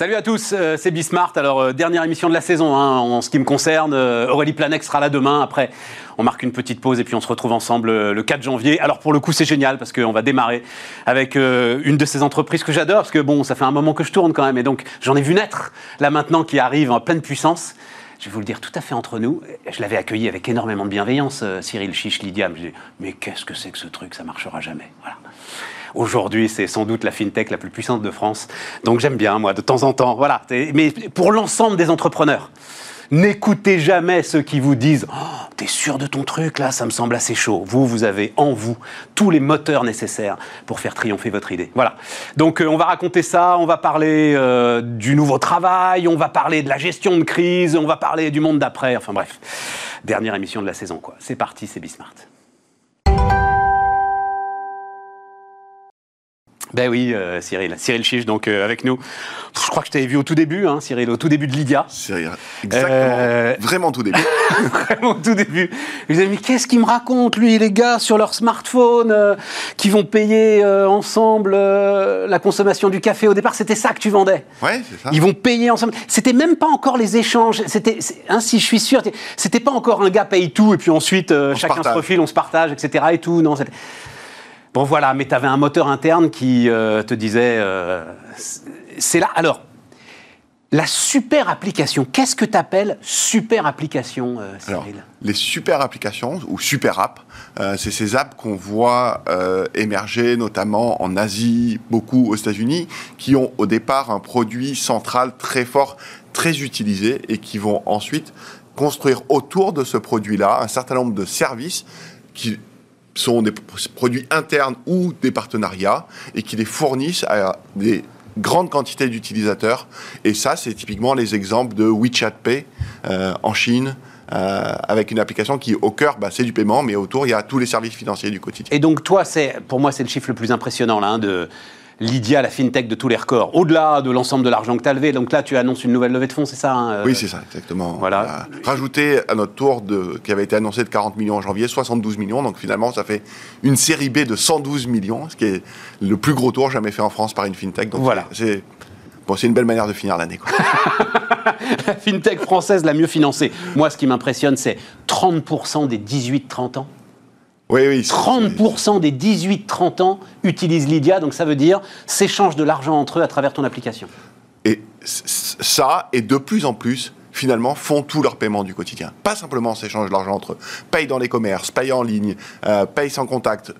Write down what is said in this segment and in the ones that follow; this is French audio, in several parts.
Salut à tous, euh, c'est Bismart. Alors, euh, dernière émission de la saison hein, en ce qui me concerne. Euh, Aurélie Planec sera là demain. Après, on marque une petite pause et puis on se retrouve ensemble le 4 janvier. Alors, pour le coup, c'est génial parce qu'on va démarrer avec une de ces entreprises que j'adore parce que bon, ça fait un moment que je tourne quand même et donc j'en ai vu naître là maintenant qui arrive en pleine puissance. Je vais vous le dire tout à fait entre nous. Je l'avais accueilli avec énormément de bienveillance, Cyril Chiche, Lydia. Mais qu'est-ce que c'est que ce truc? Ça marchera jamais. Aujourd'hui, c'est sans doute la fintech la plus puissante de France. Donc j'aime bien, moi, de temps en temps. Voilà. Mais pour l'ensemble des entrepreneurs, N'écoutez jamais ceux qui vous disent oh, T'es sûr de ton truc là Ça me semble assez chaud. Vous, vous avez en vous tous les moteurs nécessaires pour faire triompher votre idée. Voilà. Donc, euh, on va raconter ça. On va parler euh, du nouveau travail. On va parler de la gestion de crise. On va parler du monde d'après. Enfin, bref. Dernière émission de la saison, quoi. C'est parti, c'est Bismart. Ben oui, euh, Cyril. Cyril Chiche, donc euh, avec nous. Je crois que je t'avais vu au tout début, hein, Cyril, au tout début de Lydia. Cyril, exactement. Euh, Vraiment tout début. Vraiment tout début. Je me mais qu'est-ce qu'il me raconte, lui, les gars, sur leur smartphone, qui vont payer ensemble la consommation du café Au départ, c'était ça que tu vendais. Ouais, c'est ça. Ils vont payer ensemble. C'était même pas encore les échanges. C'était, hein, si je suis sûr, c'était pas encore un gars paye tout et puis ensuite chacun se, se profile, on se partage, etc. et tout. Non, Bon voilà, mais tu avais un moteur interne qui euh, te disait, euh, c'est là. Alors, la super application, qu'est-ce que tu appelles super application, euh, Cyril? Les super applications, ou super apps, c'est ces apps qu'on voit émerger notamment en Asie, beaucoup aux États-Unis, qui ont au départ un produit central très fort, très utilisé, et qui vont ensuite construire autour de ce produit-là un certain nombre de services qui sont des produits internes ou des partenariats et qui les fournissent à des grandes quantités d'utilisateurs. Et ça, c'est typiquement les exemples de WeChat Pay euh, en Chine, euh, avec une application qui, au cœur, bah, c'est du paiement, mais autour, il y a tous les services financiers du quotidien. Et donc, toi, pour moi, c'est le chiffre le plus impressionnant, là, hein, de Lydia, la fintech de tous les records, au-delà de l'ensemble de l'argent que tu as levé. Donc là, tu annonces une nouvelle levée de fonds, c'est ça hein, euh Oui, c'est ça, exactement. Voilà. Rajouter à notre tour de, qui avait été annoncé de 40 millions en janvier, 72 millions. Donc finalement, ça fait une série B de 112 millions, ce qui est le plus gros tour jamais fait en France par une fintech. Donc voilà. C'est Bon, c'est une belle manière de finir l'année. la fintech française la mieux financée. Moi, ce qui m'impressionne, c'est 30% des 18-30 ans oui, oui. 30% des 18-30 ans utilisent Lydia, donc ça veut dire s'échangent de l'argent entre eux à travers ton application. Et ça, et de plus en plus, finalement, font tous leurs paiements du quotidien. Pas simplement s'échangent de l'argent entre eux. Payent dans les commerces, payent en ligne, euh, payent sans contact,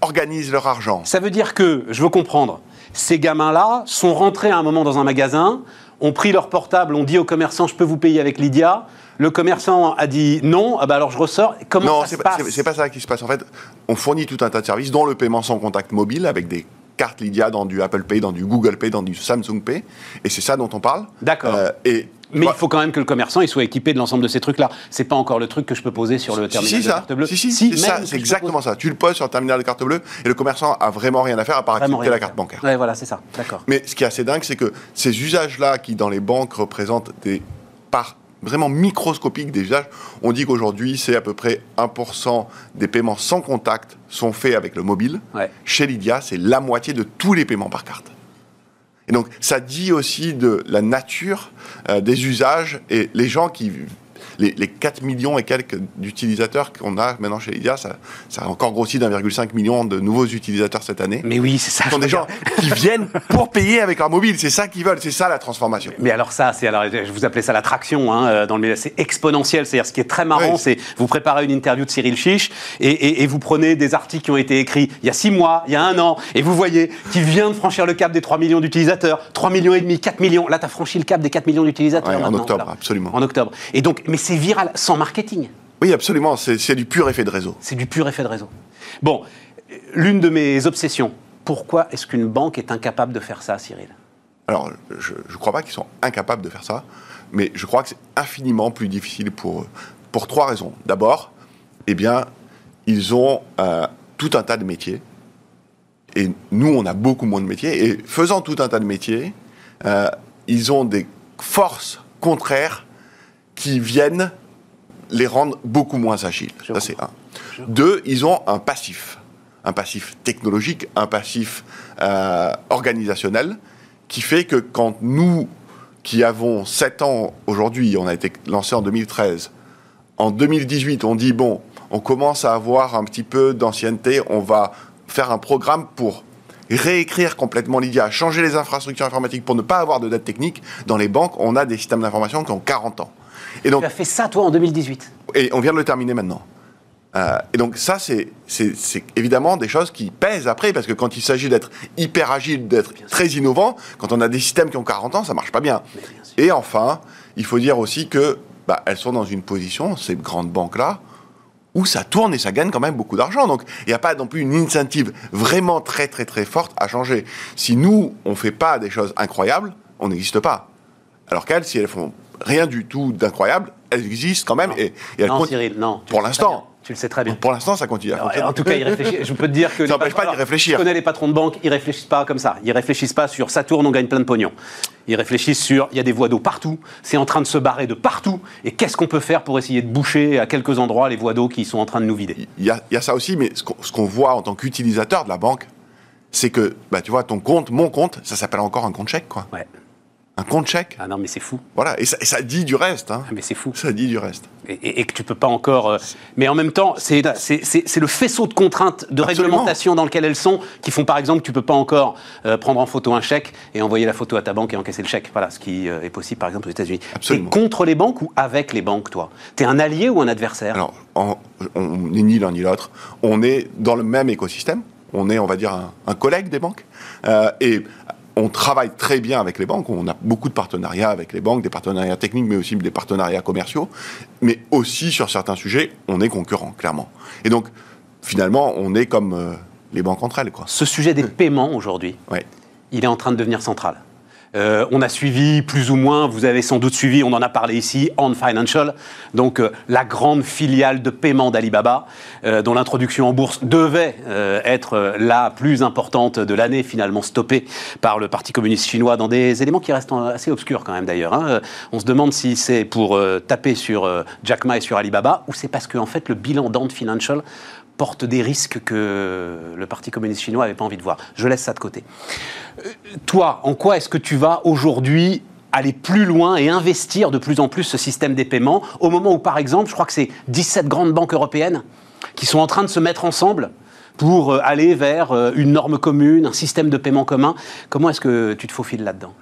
organisent leur argent. Ça veut dire que, je veux comprendre, ces gamins-là sont rentrés à un moment dans un magasin, ont pris leur portable, ont dit aux commerçants, je peux vous payer avec Lydia le commerçant a dit non, ah bah alors je ressors. Comment ça se passe Non, c'est pas ça qui se passe. En fait, on fournit tout un tas de services, dont le paiement sans contact mobile, avec des cartes Lydia dans du Apple Pay, dans du Google Pay, dans du Samsung Pay. Et c'est ça dont on parle. D'accord. Euh, et mais il faut quand même que le commerçant il soit équipé de l'ensemble de ces trucs-là. C'est pas encore le truc que je peux poser sur le terminal de carte bleue. Si, si, si c'est exactement ça. Tu le poses sur le terminal de carte bleue et le commerçant a vraiment rien à faire à part accepter la carte bancaire. Ouais, voilà, c'est ça. D'accord. Mais ce qui est assez dingue, c'est que ces usages-là, qui dans les banques représentent des parts vraiment microscopique des usages. On dit qu'aujourd'hui, c'est à peu près 1% des paiements sans contact sont faits avec le mobile. Chez Lydia, c'est la moitié de tous les paiements par carte. Et donc, ça dit aussi de la nature euh, des usages et les gens qui les, 4 millions et quelques d'utilisateurs qu'on a maintenant chez Lydia, ça, ça a encore grossi d'1,5 million de nouveaux utilisateurs cette année. Mais oui, c'est ça. Ce sont des gens qui viennent pour payer avec leur mobile. C'est ça qu'ils veulent. C'est ça la transformation. Mais alors ça, c'est alors je vous appelais ça l'attraction hein, euh, dans le c'est exponentiel. C'est-à-dire ce qui est très marrant, c'est vous préparez une interview de Cyril Chiche et, et, vous prenez des articles qui ont été écrits il y a 6 mois, il y a un an, et vous voyez qu'il vient de franchir le cap des 3 millions d'utilisateurs, 3 millions et demi, 4 millions. Là, tu as franchi le cap des 4 millions d'utilisateurs. en octobre, absolument. En octobre. Et donc, mais c'est viral, sans marketing. Oui, absolument. C'est du pur effet de réseau. C'est du pur effet de réseau. Bon, l'une de mes obsessions, pourquoi est-ce qu'une banque est incapable de faire ça, Cyril? Alors, je ne crois pas qu'ils sont incapables de faire ça, mais je crois que c'est infiniment plus difficile pour eux. Pour trois raisons. D'abord, eh bien, ils ont euh, tout un tas de métiers. Et nous, on a beaucoup moins de métiers. Et faisant tout un tas de métiers, euh, ils ont des forces contraires qui viennent les rendre beaucoup moins agiles. Ça, c'est un. Deux, ils ont un passif. Un passif technologique, un passif euh, organisationnel qui fait que quand nous, qui avons 7 ans aujourd'hui, on a été lancé en 2013, en 2018, on dit, bon, on commence à avoir un petit peu d'ancienneté, on va faire un programme pour réécrire complètement Lydia, changer les infrastructures informatiques pour ne pas avoir de dette technique. Dans les banques, on a des systèmes d'information qui ont 40 ans. Et donc, tu as fait ça, toi, en 2018 Et on vient de le terminer maintenant. Euh, et donc ça, c'est évidemment des choses qui pèsent après, parce que quand il s'agit d'être hyper agile, d'être très innovant, quand on a des systèmes qui ont 40 ans, ça marche pas bien. Et enfin, il faut dire aussi que bah, elles sont dans une position, ces grandes banques-là, où ça tourne et ça gagne quand même beaucoup d'argent. Donc, il n'y a pas non plus une incentive vraiment très, très, très forte à changer. Si nous, on ne fait pas des choses incroyables, on n'existe pas. Alors qu'elles, si elles font rien du tout d'incroyable, elles existent quand même. Et, elles non, Cyril, non. Pour l'instant. Tu le sais très bien. Pour l'instant, ça continue. en tout cas, je peux te dire que. Ça n'empêche pas d'y réfléchir. Je connais les patrons de banque, ils réfléchissent pas comme ça. Ils réfléchissent pas sur ça tourne, on gagne plein de pognon. Ils réfléchissent sur il y a des voies d'eau partout, c'est en train de se barrer de partout, et qu'est-ce qu'on peut faire pour essayer de boucher à quelques endroits les voies d'eau qui sont en train de nous vider? Il y a, ça aussi, mais ce qu'on voit en tant qu'utilisateur de la banque, c'est que, bah, tu vois, ton compte, mon compte, ça s'appelle encore un compte chèque, quoi. Ouais un compte chèque? Ah non, mais c'est fou. Voilà, et ça, dit du reste. Hein. Ah, mais c'est fou. Ça dit du reste. Et, que tu peux pas encore. Euh, mais en même temps, c'est le faisceau de contraintes, de réglementation dans lequel elles sont, qui font par exemple que tu peux pas encore euh, prendre en photo un chèque et envoyer la photo à ta banque et encaisser le chèque. Voilà, ce qui euh, est possible par exemple aux États-Unis. Tu es contre les banques ou avec les banques, toi? Tu es un allié ou un adversaire? Alors, on n'est ni l'un ni l'autre. On est dans le même écosystème. On est, on va dire, un, un collègue des banques. et on travaille très bien avec les banques. On a beaucoup de partenariats avec les banques, des partenariats techniques, mais aussi des partenariats commerciaux. Mais aussi, sur certains sujets, on est concurrent, clairement. Et donc, finalement, on est comme euh, les banques entre elles. Quoi. Ce sujet des paiements, aujourd'hui, il est en train de devenir central. Euh, on a suivi plus ou moins, vous avez sans doute suivi, on en a parlé ici, On Financial, donc euh, la grande filiale de paiement d'Alibaba, euh, dont l'introduction en bourse devait être la plus importante de l'année, finalement stoppée par le Parti communiste chinois dans des éléments qui restent assez obscurs quand même d'ailleurs. Hein. On se demande si c'est pour taper sur Jack Ma et sur Alibaba ou c'est parce qu'en en fait le bilan d'Ant Financial porte des risques que le Parti communiste chinois n'avait pas envie de voir. Je laisse ça de côté. Euh, toi, en quoi est-ce que tu vas aujourd'hui aller plus loin et investir de plus en plus ce système des paiements au moment où, par exemple, je crois que c'est 17 grandes banques européennes qui sont en train de se mettre ensemble pour euh, aller vers euh, une norme commune, un système de paiement commun. Comment est-ce que tu te faufiles là-dedans?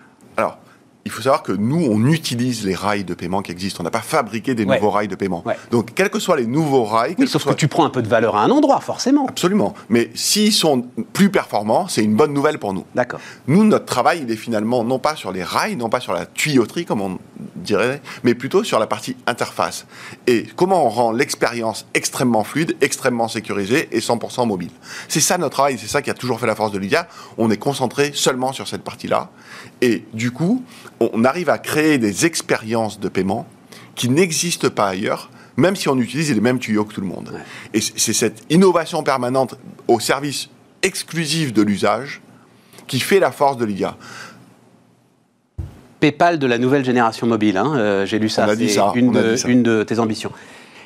Il faut savoir que nous, on utilise les rails de paiement qui existent. On n'a pas fabriqué des nouveaux rails de paiement. Donc, quels que soient les nouveaux rails... Oui, sauf que, tu prends un peu de valeur à un endroit, forcément. Absolument. Mais s'ils sont plus performants, c'est une bonne nouvelle pour nous. D'accord. Nous, notre travail, il est finalement non pas sur les rails, non pas sur la tuyauterie, comme on dirait, mais plutôt sur la partie interface. Et comment on rend l'expérience extrêmement fluide, extrêmement sécurisée et 100% mobile. C'est ça notre travail, c'est ça qui a toujours fait la force de Lydia. On est concentré seulement sur cette partie-là. Et du coup, on arrive à créer des expériences de paiement qui n'existent pas ailleurs, même si on utilise les mêmes tuyaux que tout le monde. Et c'est cette innovation permanente au service exclusif de l'usage qui fait la force de l'IA. PayPal de la nouvelle génération mobile, hein, euh, j'ai lu ça, c'est une, de tes ambitions.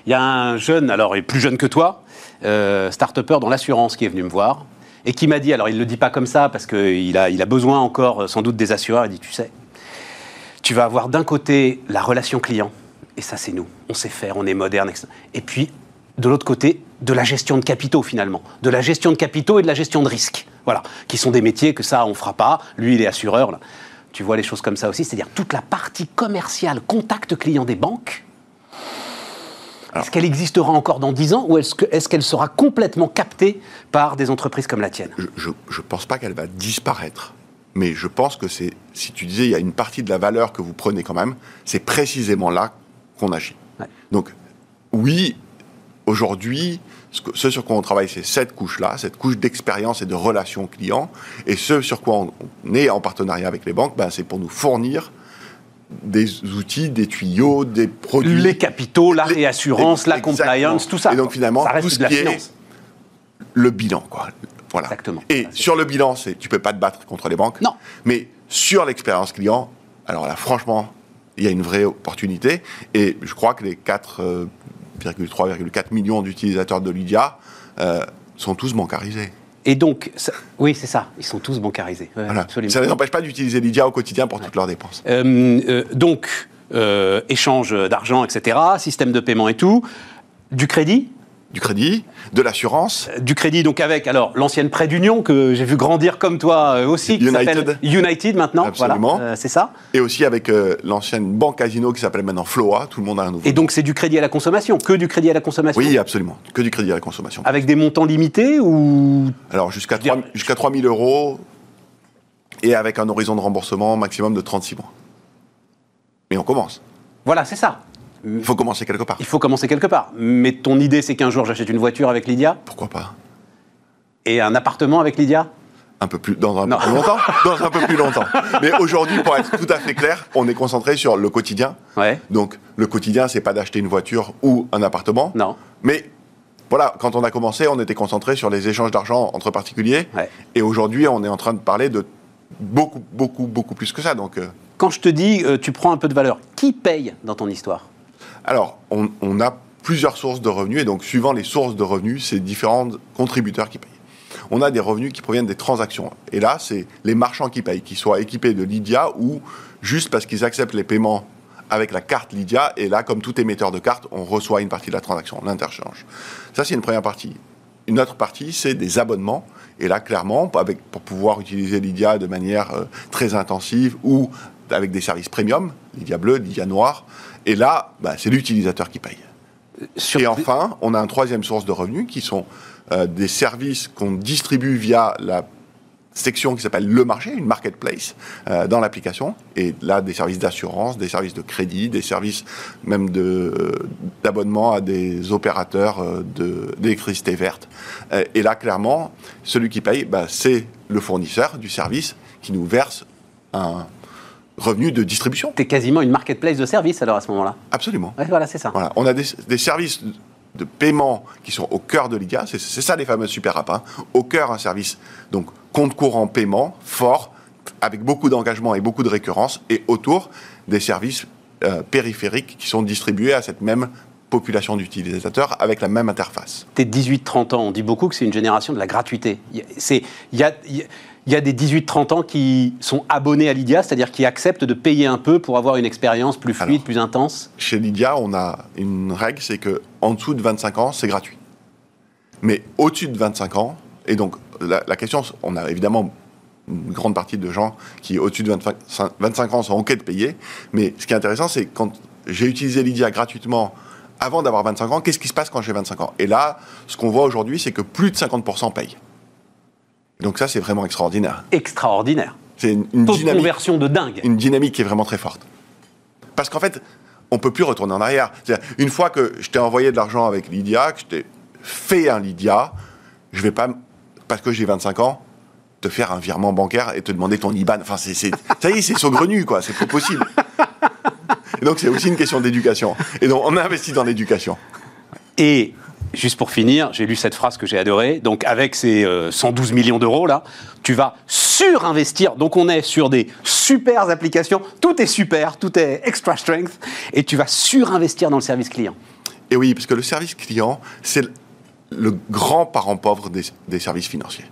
Il y a un jeune, alors il est plus jeune que toi, euh, start-upper dans l'assurance qui est venu me voir et qui m'a dit, alors il ne le dit pas comme ça parce qu'il a, il a besoin encore sans doute des assureurs, il dit, tu sais, tu vas avoir d'un côté la relation client, et ça c'est nous, on sait faire, on est moderne, et puis de l'autre côté, de la gestion de capitaux finalement, de la gestion de capitaux et de la gestion de risques, voilà, qui sont des métiers que ça on fera pas, lui il est assureur, tu vois les choses comme ça aussi, c'est-à-dire toute la partie commerciale, contact client des banques, est-ce qu'elle existera encore dans 10 ans ou est-ce qu'elle sera complètement captée par des entreprises comme la tienne? Je ne pense pas qu'elle va disparaître. Mais je pense que c'est, si tu disais, il y a une partie de la valeur que vous prenez quand même, c'est précisément là qu'on agit. Donc, oui, aujourd'hui, ce, sur quoi on travaille, c'est cette couche-là, cette couche d'expérience et de relation client. Et ce sur quoi on, est en partenariat avec les banques, ben, c'est pour nous fournir des outils, des tuyaux, des produits. Les capitaux, la réassurance, la compliance, tout ça. Et donc finalement, tout ce qui est le bilan, quoi. Voilà. Exactement. Et sur le bilan, tu peux pas te battre contre les banques. Non. Mais sur l'expérience client, alors là, franchement, il y a une vraie opportunité. Et je crois que les 4,3,4 euh, millions d'utilisateurs de Lydia euh, sont tous bancarisés. Et donc, ça- oui, c'est ça. Ils sont tous bancarisés. Ouais, Voilà. absolument. Ça ne les empêche pas d'utiliser Lydia au quotidien pour toutes leurs dépenses. Euh, euh, donc, euh, échange d'argent, etc., système de paiement et tout, du crédit, Du crédit, de l'assurance, du crédit donc avec alors l'ancienne prêt d'union que j'ai vu grandir comme toi euh, aussi, qui United. s'appelle United maintenant, Absolument. voilà, euh, c'est ça. et aussi avec euh, l'ancienne banque casino qui s'appelle maintenant Floa. Tout le monde a un nouveau. Et donc c'est du crédit à la consommation, que du crédit à la consommation. Oui, absolument. Que du crédit à la consommation. Avec des montants limités ou? Alors jusqu'à Dire- 3, jusqu'à 3 000 euros et avec un horizon de remboursement maximum de 36 mois. Mais on commence. voilà, c'est ça. Il faut commencer quelque part. Il faut commencer quelque part. Mais ton idée c'est qu'un jour j'achète une voiture avec Lydia? Pourquoi pas? Et un appartement avec Lydia? un peu plus dans un Non. peu plus longtemps dans un peu plus longtemps mais aujourd'hui pour être tout à fait clair on est concentré sur le quotidien Ouais. donc le quotidien c'est pas d'acheter une voiture ou un appartement Non. mais voilà quand on a commencé on était concentré sur les échanges d'argent entre particuliers Ouais. et aujourd'hui on est en train de parler de beaucoup beaucoup beaucoup plus que ça donc euh, Quand je te dis euh, tu prends un peu de valeur, qui paye dans ton histoire? Alors on, a plusieurs sources de revenus et donc suivant les sources de revenus c'est différents contributeurs qui payent on a des revenus qui proviennent des transactions. Et là, c'est les marchands qui payent, qu'ils soient équipés de Lydia ou juste parce qu'ils acceptent les paiements avec la carte Lydia. Et là, comme tout émetteur de carte, on reçoit une partie de la transaction, l'interchange. Ça, c'est une première partie. Une autre partie, c'est des abonnements. Et là, clairement, pour pouvoir utiliser Lydia de manière euh, très intensive ou avec des services premium, Lydia bleu, Lydia noir. Et là, bah, c'est l'utilisateur qui paye. Sur- Et enfin, on a une troisième source de revenus qui sont euh, des services qu'on distribue via la section qui s'appelle le marché, une marketplace euh, dans l'application. Et là, des services d'assurance, des services de crédit, des services même de, euh, d'abonnement à des opérateurs euh, de, d'électricité verte. Euh, et là, clairement, celui qui paye, bah, c'est le fournisseur du service qui nous verse un revenu de distribution. T'es quasiment une marketplace de services alors à ce moment-là. Absolument. Ouais, voilà, c'est ça. Voilà. On a des, des services de paiement qui sont au cœur de Lydia. C'est c'est ça les fameuses super apps. hein. Au cœur, un service, donc compte courant paiement, fort, avec beaucoup d'engagement et beaucoup de récurrence, et autour des services euh, périphériques qui sont distribués à cette même population d'utilisateurs avec la même interface. T'es 18-30 ans, on dit beaucoup que c'est une génération de la gratuité. Il y a- c'est- Il y a, des 18-30 ans qui sont abonnés à Lydia, c'est-à-dire qui acceptent de payer un peu pour avoir une expérience plus fluide, Alors. plus intense. Chez Lydia, on a une règle, c'est que en dessous de 25 ans, c'est gratuit. Mais au-dessus de 25 ans, et donc la, la question, on a évidemment une grande partie de gens qui, au-dessus de 25, 25 ans, sont OK de payer. Mais ce qui est intéressant, c'est quand j'ai utilisé Lydia gratuitement avant d'avoir 25 ans, qu'est-ce qui se passe quand j'ai 25 ans? Et là, ce qu'on voit aujourd'hui, c'est que plus de 50% payent. Donc ça, c'est vraiment extraordinaire. Extraordinaire. C'est une, une dynamique conversion de dingue. une dynamique qui est vraiment très forte. Parce qu'en fait, on peut plus retourner en arrière. Une fois que je t'ai envoyé de l'argent avec Lydia, que je t'ai fait un Lydia, je vais pas, parce que j'ai 25 ans, te faire un virement bancaire et te demander ton IBAN. Enfin, c'est, ça y est, c'est saugrenu, quoi. C'est pas possible. Et donc, c'est aussi une question d'éducation. Et donc, on a investi dans l'éducation. Et juste pour finir, j'ai lu cette phrase que j'ai adorée. Donc, avec ces euh, 112 millions d'euros là, tu vas surinvestir. Donc, on est sur des super applications. Tout est super, tout est extra strength, et tu vas surinvestir dans le service client. Et oui, parce que le service client, c'est le, le grand parent pauvre des, des services financiers.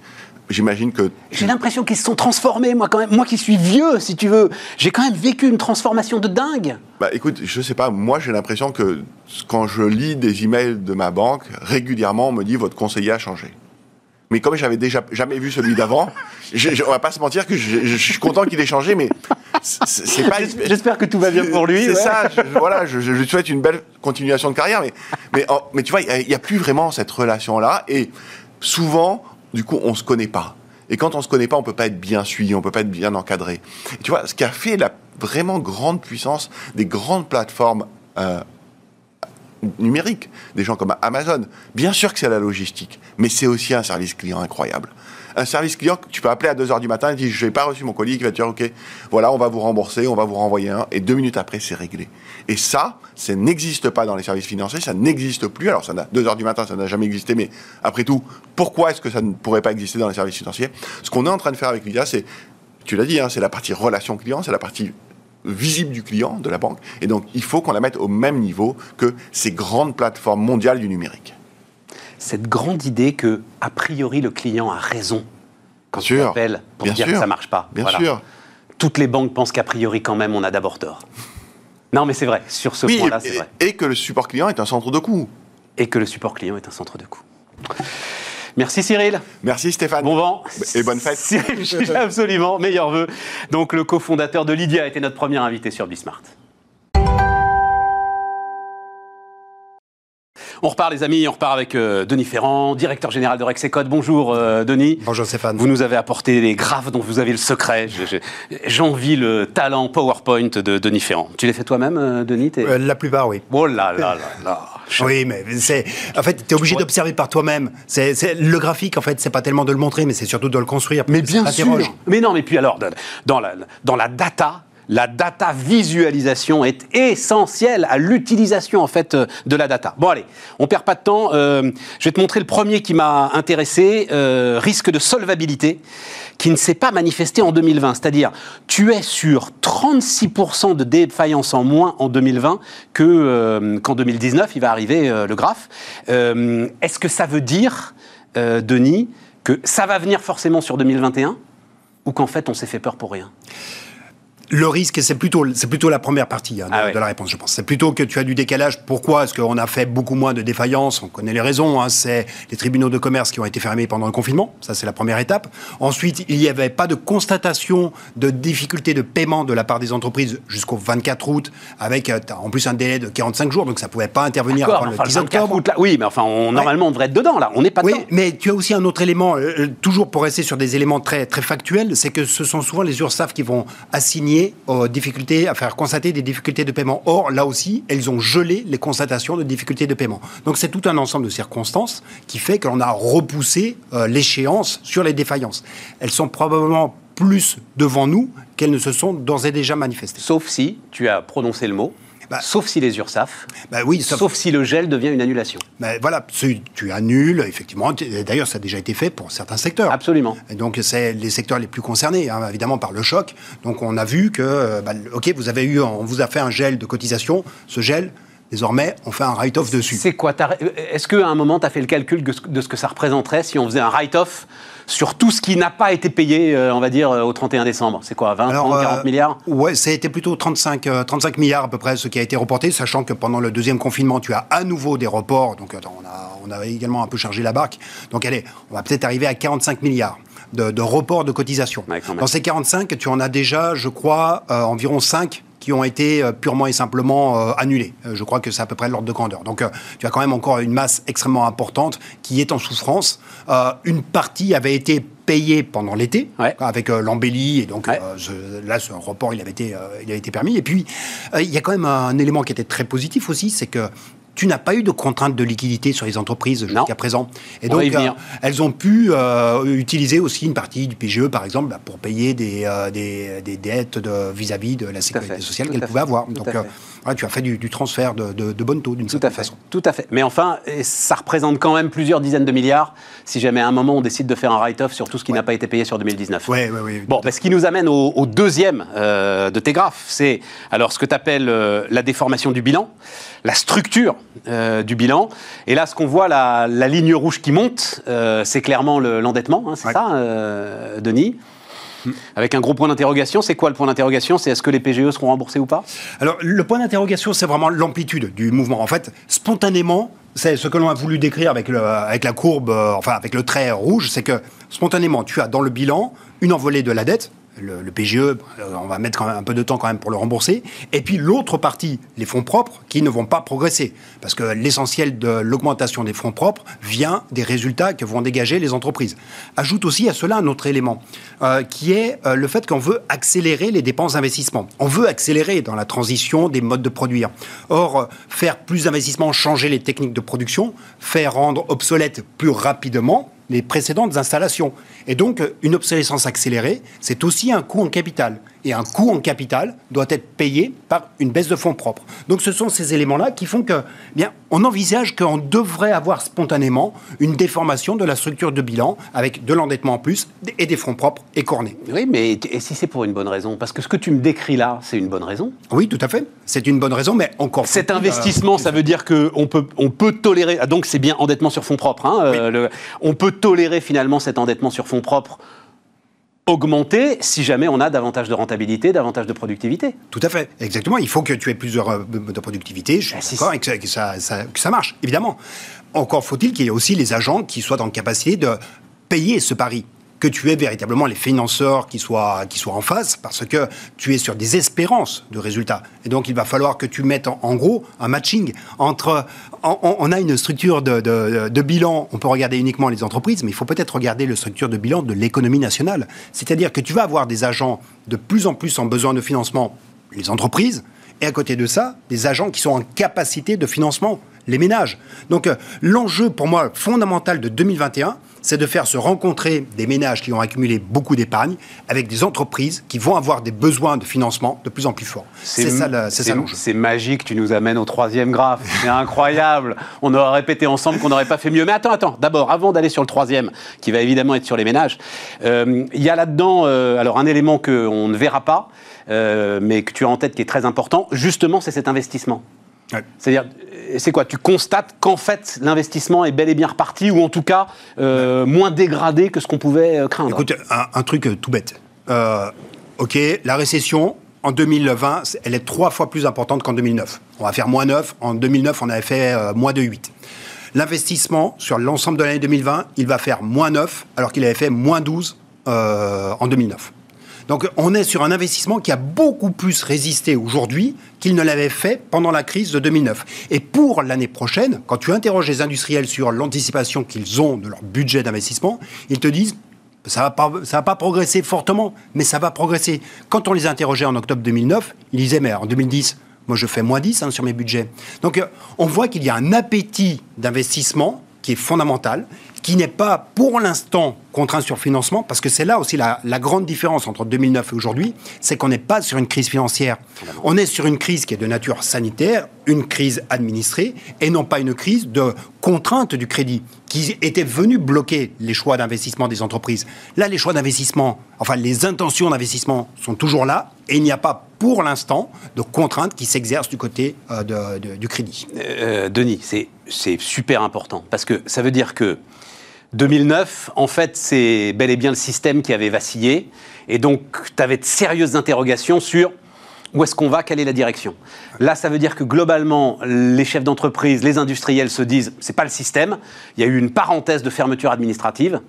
J'imagine que J'ai l'impression qu'ils se sont transformés, moi quand même. Moi qui suis vieux, si tu veux, j'ai quand même vécu une transformation de dingue. Bah écoute, je sais pas, moi j'ai l'impression que quand je lis des emails de ma banque, régulièrement on me dit votre conseiller a changé. Mais comme j'avais déjà jamais vu celui d'avant, on va pas se mentir que je, je suis content qu'il ait changé, mais c'est c'est pas. J'espère- que tout va bien pour lui. C'est ouais. ça, je, voilà, je, lui souhaite une belle continuation de carrière, mais, mais, mais tu vois, il n'y a, plus vraiment cette relation-là, et souvent, du coup, on se connaît pas. Et quand on se connaît pas, on peut pas être bien suivi, on peut pas être bien encadré. Et tu vois, ce qui a fait la vraiment grande puissance des grandes plateformes euh, numériques, des gens comme Amazon, bien sûr que c'est la logistique, mais c'est aussi un service client incroyable. Un service client que tu peux appeler à 2h du matin et dire je n'ai pas reçu mon colis, qui va te dire ok, voilà, on va vous rembourser, on va vous renvoyer un, et deux minutes après, c'est réglé. Et ça, ça n'existe pas dans les services financiers, ça n'existe plus. Alors, ça n'a 2h du matin, ça n'a jamais existé, mais après tout, pourquoi est-ce que ça ne pourrait pas exister dans les services financiers? Ce qu'on est en train de faire avec Lydia, c'est, tu l'as dit, hein, c'est la partie relation client, c'est la partie visible du client, de la banque. Et donc, il faut qu'on la mette au même niveau que ces grandes plateformes mondiales du numérique. cette grande idée que, a priori, le client a raison quand Bien sûr. appelle pour Bien dire sûr. que ça marche pas. Bien Voilà. sûr. Toutes les banques pensent qu'a priori, quand même, on a d'abord tort. Non, mais c'est vrai, sur ce Oui, point-là, c'est vrai. et que le support client est un centre de coût. Et que le support client est un centre de coût. Merci Cyril. Merci Stéphane. Bon vent. Et bonne fête. Cyril Gillet, absolument, meilleurs vœux. Donc le cofondateur de Lydia a été notre premier invité sur Bismart. On repart les amis, on repart avec euh, Denis Ferrand, directeur général de Rexecode. Bonjour euh, Denis. Bonjour Stéphane. Vous nous avez apporté les graphes dont vous avez le secret. Je- je- J'envie le talent PowerPoint de Denis Ferrand. Tu l'as fait toi-même, euh, Denis Euh, la plupart, oui. Oh là là là là. Oui, mais c'est. En fait, tu es obligé d'observer par toi-même. C'est le graphique, en fait, c'est pas tellement de le montrer, mais c'est surtout de le construire. Mais bien sûr. Mais non, mais puis alors, dans la, dans la data, la data visualisation est essentielle à l'utilisation en fait euh, de la data. Bon allez, on perd pas de temps. euh, je vais te montrer le premier qui m'a intéressé, euh, risque de solvabilité, qui ne s'est pas manifesté en 2020. C'est-à-dire, tu es sur 36% de défaillance en moins en 2020 que euh, qu'en 2019. Il va arriver le graphe. Est-ce que ça veut dire, Denis, que ça va venir forcément sur 2021 ou qu'en fait on s'est fait peur pour rien? Le risque, c'est plutôt, c'est plutôt la première partie hein, de, Ah ouais. de la réponse, je pense. C'est plutôt que tu as du décalage. Pourquoi Est-ce qu'on a fait beaucoup moins de défaillances? On connaît les raisons. hein. C'est les tribunaux de commerce qui ont été fermés pendant le confinement. Ça, c'est la première étape. Ensuite, il n'y avait pas de constatation de difficultés de paiement de la part des entreprises jusqu'au 24 août, avec euh, en plus un délai de 45 jours, donc ça ne pouvait pas intervenir avant enfin, le 10 24 octobre. août, là- oui, mais enfin, on, normalement on devrait être dedans là. On n'est pas Oui, dedans. mais tu as aussi un autre élément, euh, euh, toujours pour rester sur des éléments très, très factuels, c'est que ce sont souvent les URSAF qui vont assigner difficultés, à faire constater des difficultés de paiement. Or, là aussi, elles ont gelé les constatations de difficultés de paiement. Donc c'est tout un ensemble de circonstances qui fait qu'on a repoussé euh, l'échéance sur les défaillances. Elles sont probablement plus devant nous qu'elles ne se sont d'ores et déjà manifestées. Sauf si tu as prononcé le mot. Bah- sauf si les URSAF. Bah oui, sauf... sauf- si le gel devient une annulation. Mais voilà, tu annules, effectivement. D'ailleurs, ça a déjà été fait pour certains secteurs. Absolument. Et donc, c'est les secteurs les plus concernés, hein, évidemment, par le choc. Donc, on a vu que, euh, bah, OK, vous avez eu, on vous a fait un gel de cotisation. Ce gel, désormais, on fait un write-off dessus. C'est quoi t'as- Est-ce qu'à un moment tu as fait le calcul de ce- que ça représenterait si on faisait un write-off sur tout ce qui n'a pas été payé, euh, on va dire, euh, au 31 décembre? C'est quoi 20, 30, 40 euh, milliards? Ouais, ça a été plutôt 35, euh, 35 milliards à peu près ce qui a été reporté, sachant que pendant le deuxième confinement, tu as à nouveau des reports. Donc, attends, on a, on a également un peu chargé la barque. Donc, allez, on va peut-être arriver à 45 milliards. De, de reports de cotisation. Ouais. Dans ces 45, tu en as déjà, je crois, euh, environ 5 qui ont été euh, purement et simplement euh, annulés. Euh, je crois que c'est à peu près l'ordre de grandeur. Donc, tu as quand même encore une masse extrêmement importante qui est en souffrance. Une partie avait été payée pendant l'été, Ouais. avec euh, l'embellie, et donc Ouais. euh, ce- là, ce report, il avait été, euh, il avait été permis. Et puis, il y a quand même un élément qui était très positif aussi, c'est que tu n'as pas eu de contrainte de liquidité sur les entreprises jusqu'à présent. Et donc, euh, elles ont pu euh, utiliser aussi une partie du PGE, par exemple, bah, pour payer des, euh, des, des dettes de- vis-à-vis de la sécurité sociale qu'elles pouvaient avoir. tout Donc, ouais, tu as fait du, du transfert de, de, de bonnes taux, d'une à certaine fait. façon. Tout à fait. Mais enfin, ça représente quand même plusieurs dizaines de milliards si jamais à un moment on décide de faire un write-off sur tout ce qui n'a pas été payé sur 2019. Oui, oui, oui. Bon, ben, ce qui nous amène au, au deuxième euh, de tes graphes, c'est alors ce que tu appelles la déformation du bilan, la structure euh, du bilan. Et là, ce qu'on voit, la, la ligne rouge qui monte, euh, c'est clairement le- l'endettement, hein, c'est Ouais. ça, euh, Avec un gros point d'interrogation, c'est quoi le point d'interrogation? C'est est-ce que les PGE seront remboursés ou pas? Alors, le point d'interrogation, c'est vraiment l'amplitude du mouvement. En fait, spontanément, c'est ce que l'on a voulu décrire avec, le, avec la courbe, euh, enfin avec le trait rouge, c'est que spontanément, tu as dans le bilan une envolée de la dette. Le, PGE, euh, on va mettre un peu de temps quand même pour le rembourser. Et puis l'autre partie, les fonds propres, qui ne vont pas progresser. Parce que l'essentiel de l'augmentation des fonds propres vient des résultats que vont dégager les entreprises. Ajoute aussi à cela un autre élément, euh, qui est euh, le fait qu'on veut accélérer les dépenses d'investissement. On veut accélérer dans la transition des modes de produire. Or, faire plus d'investissements, changer les techniques de production, faire rendre obsolètes plus rapidement les précédentes installations. Et donc, euh, une obsolescence accélérée, c'est aussi un coût en capital. Et un coût en capital doit être payé par une baisse de fonds propres. Donc, ce sont ces éléments-là qui font que, bien, on envisage qu'on devrait avoir spontanément une déformation de la structure de bilan avec de l'endettement en plus et des fonds propres écornés. Oui, mais et si c'est pour une bonne raison? Parce que ce que tu me décris là, c'est une bonne raison. Oui, tout à fait. C'est une bonne raison, mais encore. Cet investissement, ça veut dire qu'on peut, on peut tolérer. Ah, donc c'est bien endettement sur fonds propres. Hein, euh, on peut tolérer finalement cet endettement sur fonds propres augmenter si jamais on a davantage de rentabilité, davantage de productivité. Tout à fait, exactement. Il faut que tu aies plusieurs euh, de productivité, je suis ah, d'accord, et que, ça, que ça marche, évidemment. Encore faut-il qu'il y ait aussi les agents qui soient en capacité de payer ce pari que tu aies véritablement les financeurs qui soient, qui en face, parce que tu es sur des espérances de résultats. Et donc, il va falloir que tu mettes en, gros un matching entre... On, a une structure de, de, bilan, on peut regarder uniquement les entreprises, mais il faut peut-être regarder la structure de bilan de l'économie nationale. C'est-à-dire que tu vas avoir des agents de plus en plus en besoin de financement, les entreprises, et à côté de ça, des agents qui sont en capacité de financement, les ménages. Donc euh, l'enjeu pour moi fondamental de 2021, c'est de faire se rencontrer des ménages qui ont accumulé beaucoup d'épargne avec des entreprises qui vont avoir des besoins de financement de plus en plus forts. C'est ça, l'enjeu. C'est magique, tu nous amènes au troisième graphe. C'est incroyable. On aurait répété ensemble qu'on n'aurait pas fait mieux. Mais attends, attends. D'abord, avant d'aller sur le troisième, qui va évidemment être sur les ménages, euh, il y a là-dedans euh, alors un élément qu'on ne verra pas, euh, mais que tu as en tête qui est très important. Justement, c'est cet investissement. C'est-à-dire, c'est quoi Tu constates qu'en fait, l'investissement est bel et bien reparti, ou en tout cas euh, moins dégradé que ce qu'on pouvait euh, craindre? Écoute, un, truc euh, tout bête. ok, la récession, en 2020, elle est trois fois plus importante qu'en 2009. On va faire moins 9. En 2009, on avait fait moins de 8. L'investissement sur l'ensemble de l'année 2020, il va faire moins 9, alors qu'il avait fait moins 12 en 2009. Donc on est sur un investissement qui a beaucoup plus résisté aujourd'hui qu'il ne l'avait fait pendant la crise de 2009. Et pour l'année prochaine, quand tu interroges les industriels sur l'anticipation qu'ils ont de leur budget d'investissement, ils te disent ça va pas, va pas progresser fortement, mais ça va progresser. Quand on les interrogeait en octobre 2009, ils disaient mais en 2010, moi je fais moins 10 hein, sur mes budgets. Donc euh, on voit qu'il y a un appétit d'investissement qui est fondamental, qui n'est pas pour l'instant contraint sur financement, parce que c'est là aussi la, grande différence entre 2009 et aujourd'hui, c'est qu'on n'est pas sur une crise financière. On est sur une crise qui est de nature sanitaire, une crise administrée, et non pas une crise de contrainte du crédit, qui était venue bloquer les choix d'investissement des entreprises. Là, les choix d'investissement, enfin les intentions d'investissement sont toujours là, et il n'y a pas pour l'instant de contraintes qui s'exercent du côté euh, du crédit. Euh, Denis, c'est super important, parce que ça veut dire que 2009, en fait, c'est bel et bien le système qui avait vacillé. Et donc, tu avais de sérieuses interrogations sur où est-ce qu'on va, quelle est la direction. Là, ça veut dire que globalement, les chefs d'entreprise, les industriels se disent, c'est pas le système. Il y a eu une parenthèse de fermeture administrative.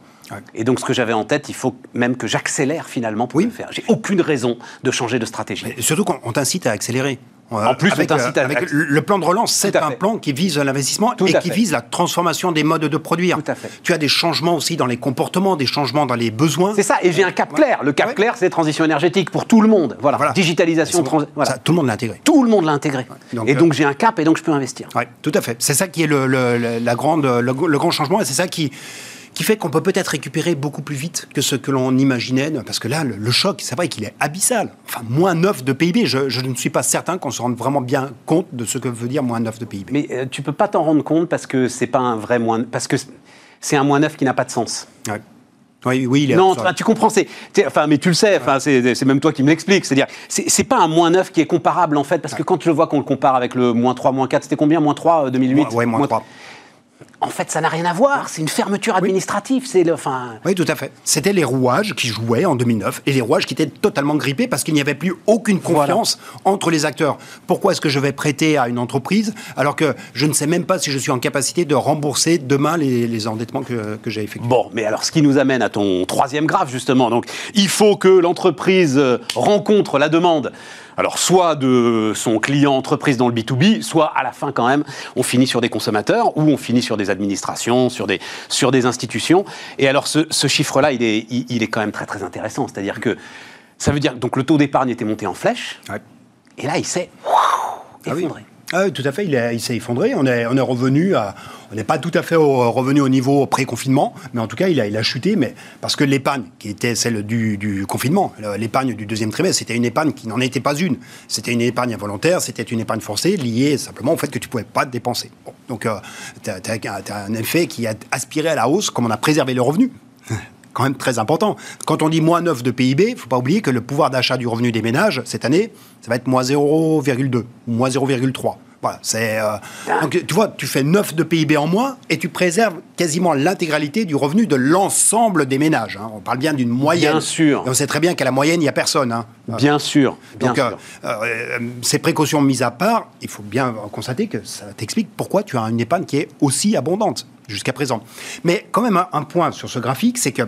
Et donc, ce que j'avais en tête, il faut même que j'accélère finalement pour le faire. J'ai aucune raison de changer de stratégie. surtout qu'on t'incite à accélérer. En plus, avec, euh, avec le plan de relance, c'est un plan qui vise l'investissement et qui vise la transformation des modes de produire. Tout à fait. Tu as des changements aussi dans les comportements, des changements dans les besoins. C'est ça, et j'ai un cap clair. Le cap clair, c'est transition énergétique pour tout le monde. Voilà, digitalisation. Voilà. tout le monde l'a intégré. Tout le monde l'a intégré. et donc euh, j'ai un cap et donc je peux investir. Oui, tout à fait. C'est ça qui est le, la grande, le grand changement et c'est ça qui qui fait qu'on peut peut-être récupérer beaucoup plus vite que ce que l'on imaginait, parce que là, le, choc, c'est vrai qu'il est abyssal. Enfin, moins 9 de PIB, je, ne suis pas certain qu'on se rende vraiment bien compte de ce que veut dire moins 9 de PIB. Mais tu euh, tu peux pas t'en rendre compte parce que c'est pas un vrai moins... Parce que c'est un moins 9 qui n'a pas de sens. Oui, oui, il est non, tu comprends, c'est, enfin, mais tu le sais, enfin, c'est même toi qui me l'expliques. C'est-à-dire, c'est pas un moins 9 qui est comparable en fait, parce que quand tu le vois qu'on le compare avec le moins 3, moins 4, c'était combien? Moins 3 2008 Oui, moins 3 en fait, ça n'a rien à voir. C'est une fermeture administrative. C'est le, enfin... Oui, tout à fait. C'était les rouages qui jouaient en 2009 et les rouages qui étaient totalement grippés parce qu'il n'y avait plus aucune confiance entre les acteurs. Pourquoi est-ce que je vais prêter à une entreprise alors que je ne sais même pas si je suis en capacité de rembourser demain les, endettements que, que j'ai effectués? Bon, mais alors ce qui nous amène à ton troisième graphe, justement. Donc, il faut que l'entreprise rencontre la demande alors soit de son client entreprise dans le B2B, soit à la fin quand même, on finit sur des consommateurs ou on finit sur des administrations, sur des, sur des institutions. Et alors ce, chiffre-là, il est, il, est quand même très très intéressant. C'est-à-dire que ça veut dire que donc, le taux d'épargne était monté en flèche, et là il s'est ah effondré. Ah oui, tout à fait, il, est- il s'est effondré. On est, on est revenu à. On n'est pas tout à fait revenu au niveau pré-confinement, mais en tout cas, il a, chuté. Mais parce que l'épargne, qui était celle du, confinement, l'épargne du deuxième trimestre, c'était une épargne qui n'en était pas une. C'était une épargne involontaire, c'était une épargne forcée, liée simplement au fait que tu ne pouvais pas te dépenser. Donc, tu as, un effet qui a aspiré à la hausse, comme on a préservé le revenu. Quand même très important. Quand on dit moins 9 de PIB, il ne faut pas oublier que le pouvoir d'achat du revenu des ménages, cette année, ça va être moins 0,2 ou moins 0,3. Voilà, c'est. euh, donc, tu vois, tu fais 9 de PIB en moins et tu préserves quasiment l'intégralité du revenu de l'ensemble des ménages. hein. On parle bien d'une moyenne. Bien sûr. Et on sait très bien qu'à la moyenne, il n'y a personne. hein. Bien sûr, bien Donc, euh, euh, ces précautions mises à part, il faut bien constater que ça t'explique pourquoi tu as une épargne qui est aussi abondante jusqu'à présent. Mais quand même, un, un point sur ce graphique, c'est que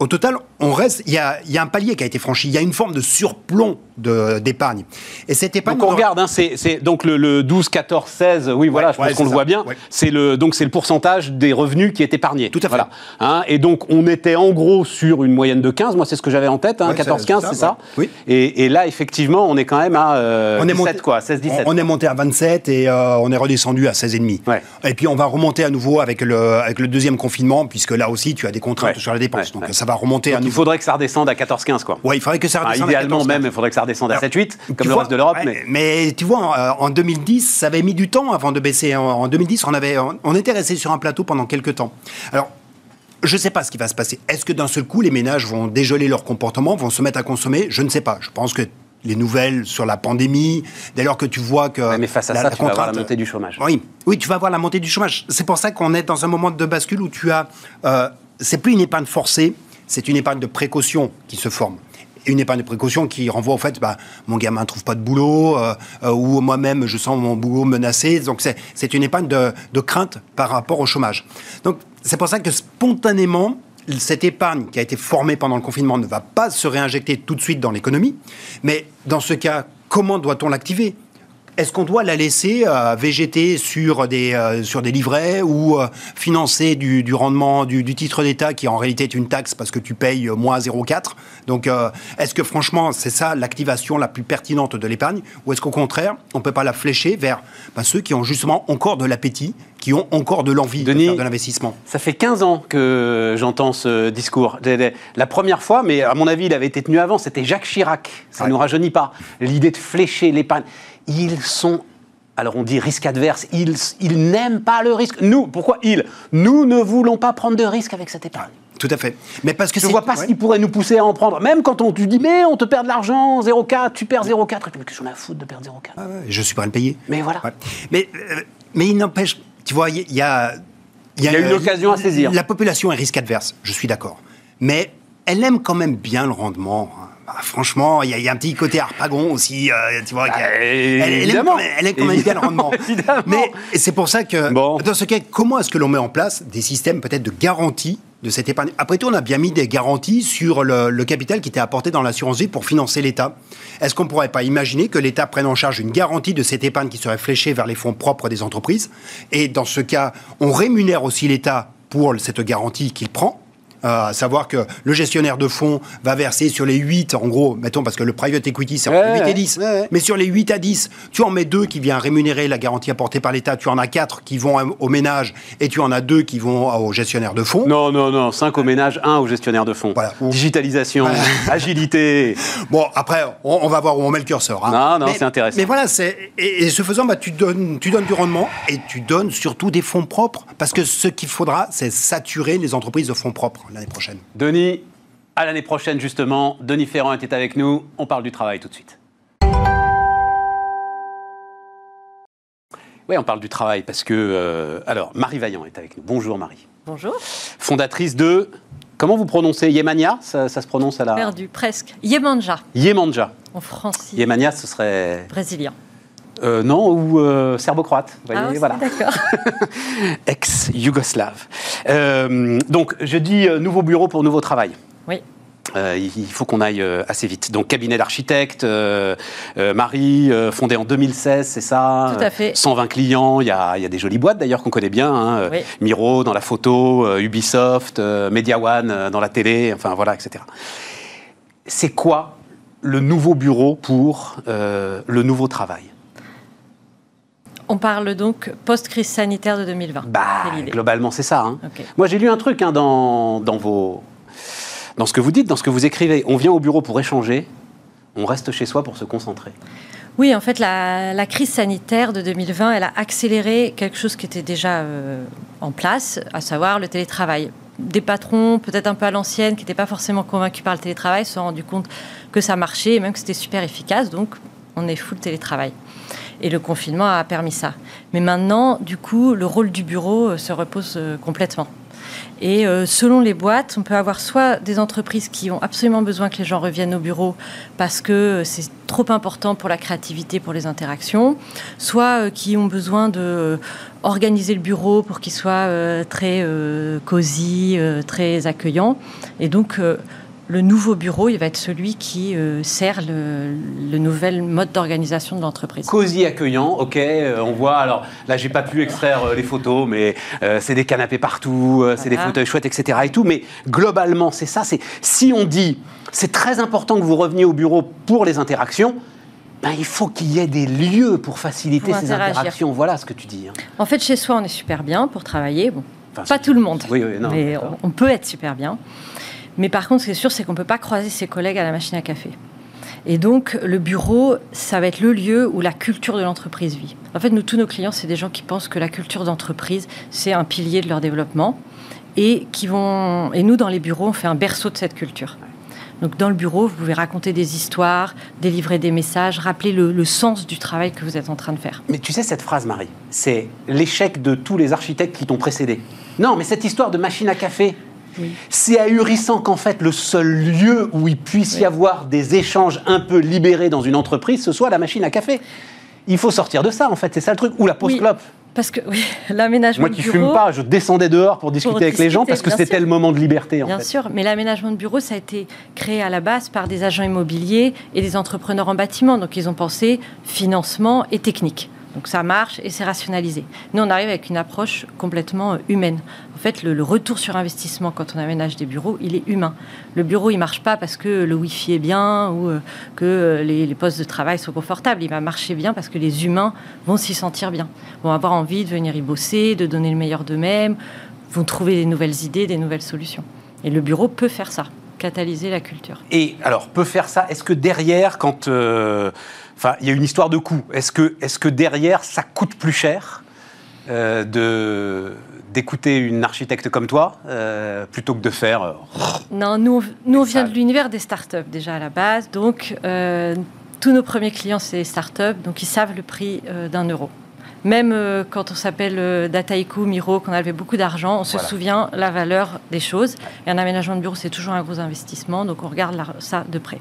au total, on reste. Il y a, il y a un palier qui a été franchi. Il y a une forme de surplomb de- d'épargne. Et cette épargne. Donc on regarde, hein, c'est donc le, le 12, 14, 16, oui voilà, je pense ouais, qu'on le voit bien. Ouais. C'est le donc c'est le pourcentage des revenus qui est épargné. Tout à fait. Voilà. Hein, et donc on était en gros sur une moyenne de 15, moi c'est ce que j'avais en tête, hein, Ouais, 14, c'est 15, ça, c'est ça. ouais. Oui. Et, et là effectivement on est quand même à euh, 17 quoi, 16, 17. On, on est monté à 27 et euh, on est redescendu à 16,5. Ouais. Et puis on va remonter à nouveau avec le, avec le deuxième confinement, puisque là aussi tu as des contraintes Ouais. sur la dépense. Ouais, Donc ouais. ça va remonter à Donc, il faudrait que ça redescende à 14, 15 quoi. Ouais, il faudrait que ça Enfin, redescende à idéalement 14, même, il faudrait que ça redescende à Alors, 7, 8, tu comme le vois, reste de l'Europe. ouais, mais... mais tu vois, en, en 2010, ça avait mis du temps avant de baisser. En, en 2010, on, avait, on, était resté sur un plateau pendant quelques temps. Alors, je ne sais pas ce qui va se passer. Est-ce que d'un seul coup, les ménages vont dégeler leur comportement, vont se mettre à consommer? Je ne sais pas. Je pense que les nouvelles sur la pandémie, dès lors que tu vois que... Mais face à la- ça, la tu vas avoir la montée du chômage. oui, oui, tu vas voir la montée du chômage. C'est pour ça qu'on est dans un moment de bascule où tu as. Euh, c'est plus une épargne forcée, c'est une épargne de précaution qui se forme. Une épargne de précaution qui renvoie au fait, bah, mon gamin ne trouve pas de boulot, euh, euh, ou moi-même je sens mon boulot menacé. Donc c'est, une épargne de, de crainte par rapport au chômage. Donc c'est pour ça que spontanément, cette épargne qui a été formée pendant le confinement ne va pas se réinjecter tout de suite dans l'économie. Mais dans ce cas, comment doit-on l'activer? Est-ce qu'on doit la laisser euh, végéter sur des, euh, sur des livrets ou euh, financer du, du rendement du, du titre d'État qui en réalité est une taxe parce que tu payes euh, moins 0,4 Donc est-ce que franchement c'est ça l'activation la plus pertinente de l'épargne ou est-ce qu'au contraire on ne peut pas la flécher vers ben, ceux qui ont justement encore de l'appétit, qui ont encore de l'envie de faire de l'investissement? Ça fait 15 ans que j'entends ce discours. La première fois, mais à mon avis, il avait été tenu avant, c'était Jacques Chirac. Ça ne Ouais. nous rajeunit pas. L'idée de flécher l'épargne. Ils sont. Alors on dit risque adverse, ils, ils n'aiment pas le risque. Nous, pourquoi ils? Nous ne voulons pas prendre de risque avec cette épargne. Tout à fait. Mais parce que Je ne vois pas ce ouais. qui pourrait nous pousser à en prendre. Même quand on te dit, mais on te perd de l'argent, 0,4, tu perds 0,4. Et puis, qu'est-ce qu'on a à foutre de perdre 0,4 Ah ouais, Je suis pas à le payer. Mais voilà. Ouais. Mais, euh, mais il n'empêche, tu vois, il y, a- il y a. Il y a une occasion à saisir. La population est risque adverse, je suis d'accord. Mais elle aime quand même bien le rendement. hein. Bah, franchement, il y, a- il y a un petit côté harpagon aussi, euh, tu vois. a- elle, elle aime évidemment. quand même, elle aime quand même bien le rendement. Mais c'est pour ça que, Bon. dans ce cas, comment est-ce que l'on met en place des systèmes peut-être de garantie de cette épargne? Après tout, on a bien mis des garanties sur le, le capital qui était apporté dans l'assurance vie pour financer l'État. Est-ce qu'on ne pourrait pas imaginer que l'État prenne en charge une garantie de cette épargne qui serait fléchée vers les fonds propres des entreprises? Et dans ce cas, on rémunère aussi l'État pour cette garantie qu'il prend à savoir que le gestionnaire de fonds va verser sur les 8, en gros, mettons, parce que le private equity, c'est entre Ouais, 8 et ouais, 10. ouais, ouais. Mais sur les 8 à 10, tu en mets deux qui viennent rémunérer la garantie apportée par l'État, tu en as quatre qui vont au ménage et tu en as deux qui vont au gestionnaire de fonds. Non, non, non. 5 au ménage, 1 au gestionnaire de fonds. Voilà. Digitalisation, agilité. Bon, après, on, on va voir où on met le curseur. hein. Non, non, c'est intéressant. Mais voilà, c'est, et, et ce faisant, bah, tu, donnes, tu donnes du rendement et tu donnes surtout des fonds propres. Parce que ce qu'il faudra, c'est saturer les entreprises de fonds propres l'année prochaine. Denis, à l'année prochaine, justement. Denis Ferrand était avec nous. On parle du travail tout de suite. Oui, on parle du travail parce que. euh, alors, Marie Vaillant est avec nous. Bonjour, Marie. Bonjour. Fondatrice de. Comment vous prononcez Yemania? Ça, ça se prononce à la. Perdu, presque. Yemanja, Yemanja. en français. Yemania, ce serait. Brésilien. Euh, non, ou euh, serbo-croate. Ah, aussi, voilà. d'accord. Ex-Yougoslave. Euh, donc, je dis nouveau bureau pour nouveau travail. Oui. Euh, il faut qu'on aille assez vite. Donc, cabinet d'architecte, euh, euh, Marie, euh, fondé en 2016, c'est ça Tout à fait. Euh, 120 clients, il y a, il y a des jolies boîtes d'ailleurs qu'on connaît bien. hein, Oui. Miro dans la photo, Ubisoft, Media One dans la télé, enfin voilà, etc. C'est quoi le nouveau bureau pour le nouveau travail? On parle donc post-crise sanitaire de 2020. Bah, globalement, c'est ça. hein. Moi, j'ai lu un truc hein, dans, dans, vos, dans ce que vous dites, dans ce que vous écrivez. On vient au bureau pour échanger, on reste chez soi pour se concentrer. Oui, en fait, la, la crise sanitaire de 2020, elle a accéléré quelque chose qui était déjà euh, en place, à savoir le télétravail. Des patrons, peut-être un peu à l'ancienne, qui n'étaient pas forcément convaincus par le télétravail, se sont rendus compte que ça marchait et même que c'était super efficace. Donc, on est full télétravail. Et le confinement a permis ça. Mais maintenant, du coup, le rôle du bureau euh, se repose euh, complètement. Et euh, selon les boîtes, on peut avoir soit des entreprises qui ont absolument besoin que les gens reviennent au bureau parce que c'est trop important pour la créativité, pour les interactions, soit qui ont besoin de organiser le bureau pour qu'il soit très cosy, très accueillant. Et donc, le nouveau bureau, il va être celui qui euh, sert le, le nouvel mode d'organisation de l'entreprise. Cosy, accueillant, ok, euh, on voit, alors là, j'ai pas pu extraire euh, les photos, mais c'est des canapés partout, c'est des fauteuils chouettes, etc. et tout, mais globalement, c'est ça, c'est si on dit, c'est très important que vous reveniez au bureau pour les interactions, ben, il faut qu'il y ait des lieux pour faciliter Pour ces interactions. Voilà ce que tu dis. hein. En fait, chez soi, on est super bien pour travailler. Bon, Enfin, pas tout le monde, Oui, oui, non, mais on peut être super bien. Mais par contre, ce qui est sûr, c'est qu'on ne peut pas croiser ses collègues à la machine à café. Et donc, le bureau, ça va être le lieu où la culture de l'entreprise vit. En fait, nous, tous nos clients, c'est des gens qui pensent que la culture d'entreprise, c'est un pilier de leur développement. Et, qui vont... et nous, dans les bureaux, on fait un berceau de cette culture. Donc, dans le bureau, vous pouvez raconter des histoires, délivrer des messages, rappeler le, le sens du travail que vous êtes en train de faire. Mais tu sais, cette phrase, Marie, c'est l'échec de tous les architectes qui t'ont précédé. Non, mais cette histoire de machine à café, Oui. c'est ahurissant qu'en fait, le seul lieu où il puisse y avoir des échanges un peu libérés dans une entreprise, ce soit la machine à café. Il faut sortir de ça, en fait, c'est ça le truc. Ou la pause Oui. clope. Parce que oui, l'aménagement Moi qui fume pas, je descendais dehors pour discuter avec les gens parce que c'était le moment de liberté, en Bien fait. sûr, mais l'aménagement de bureau, ça a été créé à la base par des agents immobiliers et des entrepreneurs en bâtiment. Donc, ils ont pensé financement et technique. Donc, ça marche et c'est rationalisé. Nous, on arrive avec une approche complètement euh, humaine. En fait, le, retour sur investissement quand on aménage des bureaux, il est humain. Le bureau, il marche pas parce que le Wi-Fi est bien ou euh, que euh, les, postes de travail sont confortables. Il va marcher bien parce que les humains vont s'y sentir bien, vont avoir envie de venir y bosser, de donner le meilleur d'eux-mêmes, vont trouver des nouvelles idées, des nouvelles solutions. Et le bureau peut faire ça, catalyser la culture. Et alors, peut faire ça Est-ce que derrière, quand. Enfin, il y a une histoire de coût. Est-ce que, est que derrière, ça coûte plus cher euh, de d'écouter une architecte comme toi euh, plutôt que de faire euh, Non, nous, on- nous on vient de l'univers des startups déjà à la base. Donc, tous nos premiers clients, c'est les startups. Donc, ils savent le prix d'un euro. Même quand on s'appelle Dataiku, Miro, qu'on a levé beaucoup d'argent, on se souvient la valeur des choses. Et un aménagement de bureau, c'est toujours un gros investissement. Donc, on regarde ça de près.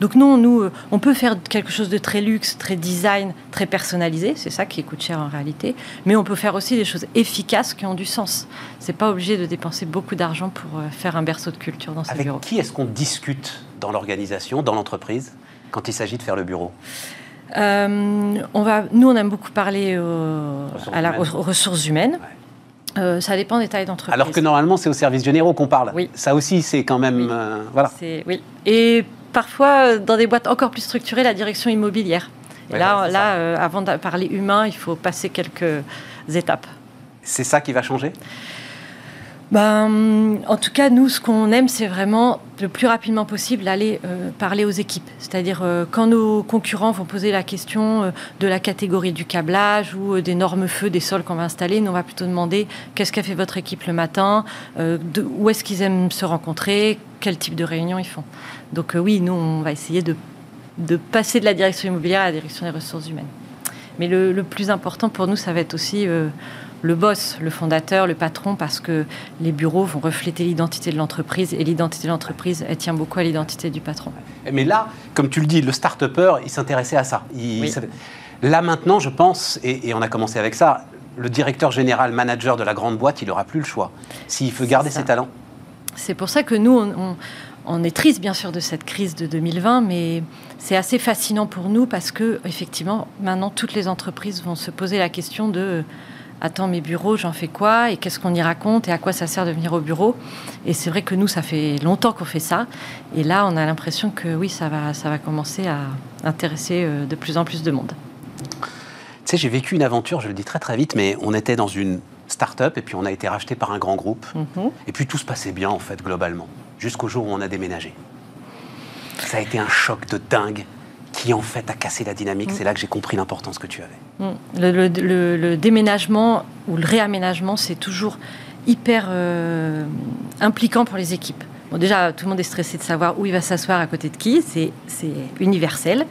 Donc, non, nous, euh, on peut faire quelque chose de très luxe, très design, très personnalisé. C'est ça qui coûte cher en réalité. Mais on peut faire aussi des choses efficaces qui ont du sens. C'est pas obligé de dépenser beaucoup d'argent pour euh, faire un berceau de culture dans ce Avec bureau. qui est-ce qu'on discute dans l'organisation, dans l'entreprise, quand il s'agit de faire le bureau? Euh, on va, nous, on aime beaucoup parler aux, Ressources à la- humaines. aux ressources humaines. Euh, ça dépend des tailles d'entreprise. Alors que normalement, c'est aux services généraux qu'on parle. Oui. Ça aussi, c'est quand même. Oui. euh, voilà. Oui. Et parfois, euh, dans des boîtes encore plus structurées, la direction immobilière. Ouais, là, là euh, avant de parler humain, il faut passer quelques étapes. C'est ça qui va changer? Ben, en tout cas, nous, ce qu'on aime, c'est vraiment le plus rapidement possible aller euh, parler aux équipes. C'est-à-dire, euh, quand nos concurrents vont poser la question euh, de la catégorie du câblage ou des normes feu des sols qu'on va installer, nous, on va plutôt demander qu'est-ce qu'a fait votre équipe le matin, de- où est-ce qu'ils aiment se rencontrer, quel type de réunion ils font? Donc, euh, oui, nous, on va essayer de, de passer de la direction immobilière à la direction des ressources humaines. Mais le, le plus important pour nous, ça va être aussi euh, le boss, le fondateur, le patron, parce que les bureaux vont refléter l'identité de l'entreprise et l'identité de l'entreprise, elle tient beaucoup à l'identité du patron. Mais là, comme tu le dis, le start-upper, il s'intéressait à ça. Il Oui. savait- Là maintenant, je pense, et, et on a commencé avec ça, le directeur général, manager de la grande boîte, il n'aura plus le choix. S'il veut garder ça. ses talents. C'est pour ça que nous, on, on- on est triste bien sûr de cette crise de 2020, mais c'est assez fascinant pour nous parce que effectivement, maintenant, toutes les entreprises vont se poser la question de Attends, mes bureaux, j'en fais quoi Et qu'est-ce qu'on y raconte Et à quoi ça sert de venir au bureau? Et c'est vrai que nous, ça fait longtemps qu'on fait ça. Et là, on a l'impression que oui, ça va, ça va commencer à intéresser euh, de plus en plus de monde. sais, j'ai vécu une aventure, je le dis très très vite, mais on était dans une start-up et puis on a été racheté par un grand groupe. Mhm. Et puis tout se passait bien en fait, globalement, jusqu'au jour où on a déménagé. Ça a été un choc de dingue qui en fait a cassé la dynamique. C'est là que j'ai compris l'importance que tu avais. Mm. Le, le- le- le déménagement ou le réaménagement, c'est toujours hyper euh, impliquant pour les équipes. Bon, déjà, tout le monde est stressé de savoir où il va s'asseoir à côté de qui. C'est universel.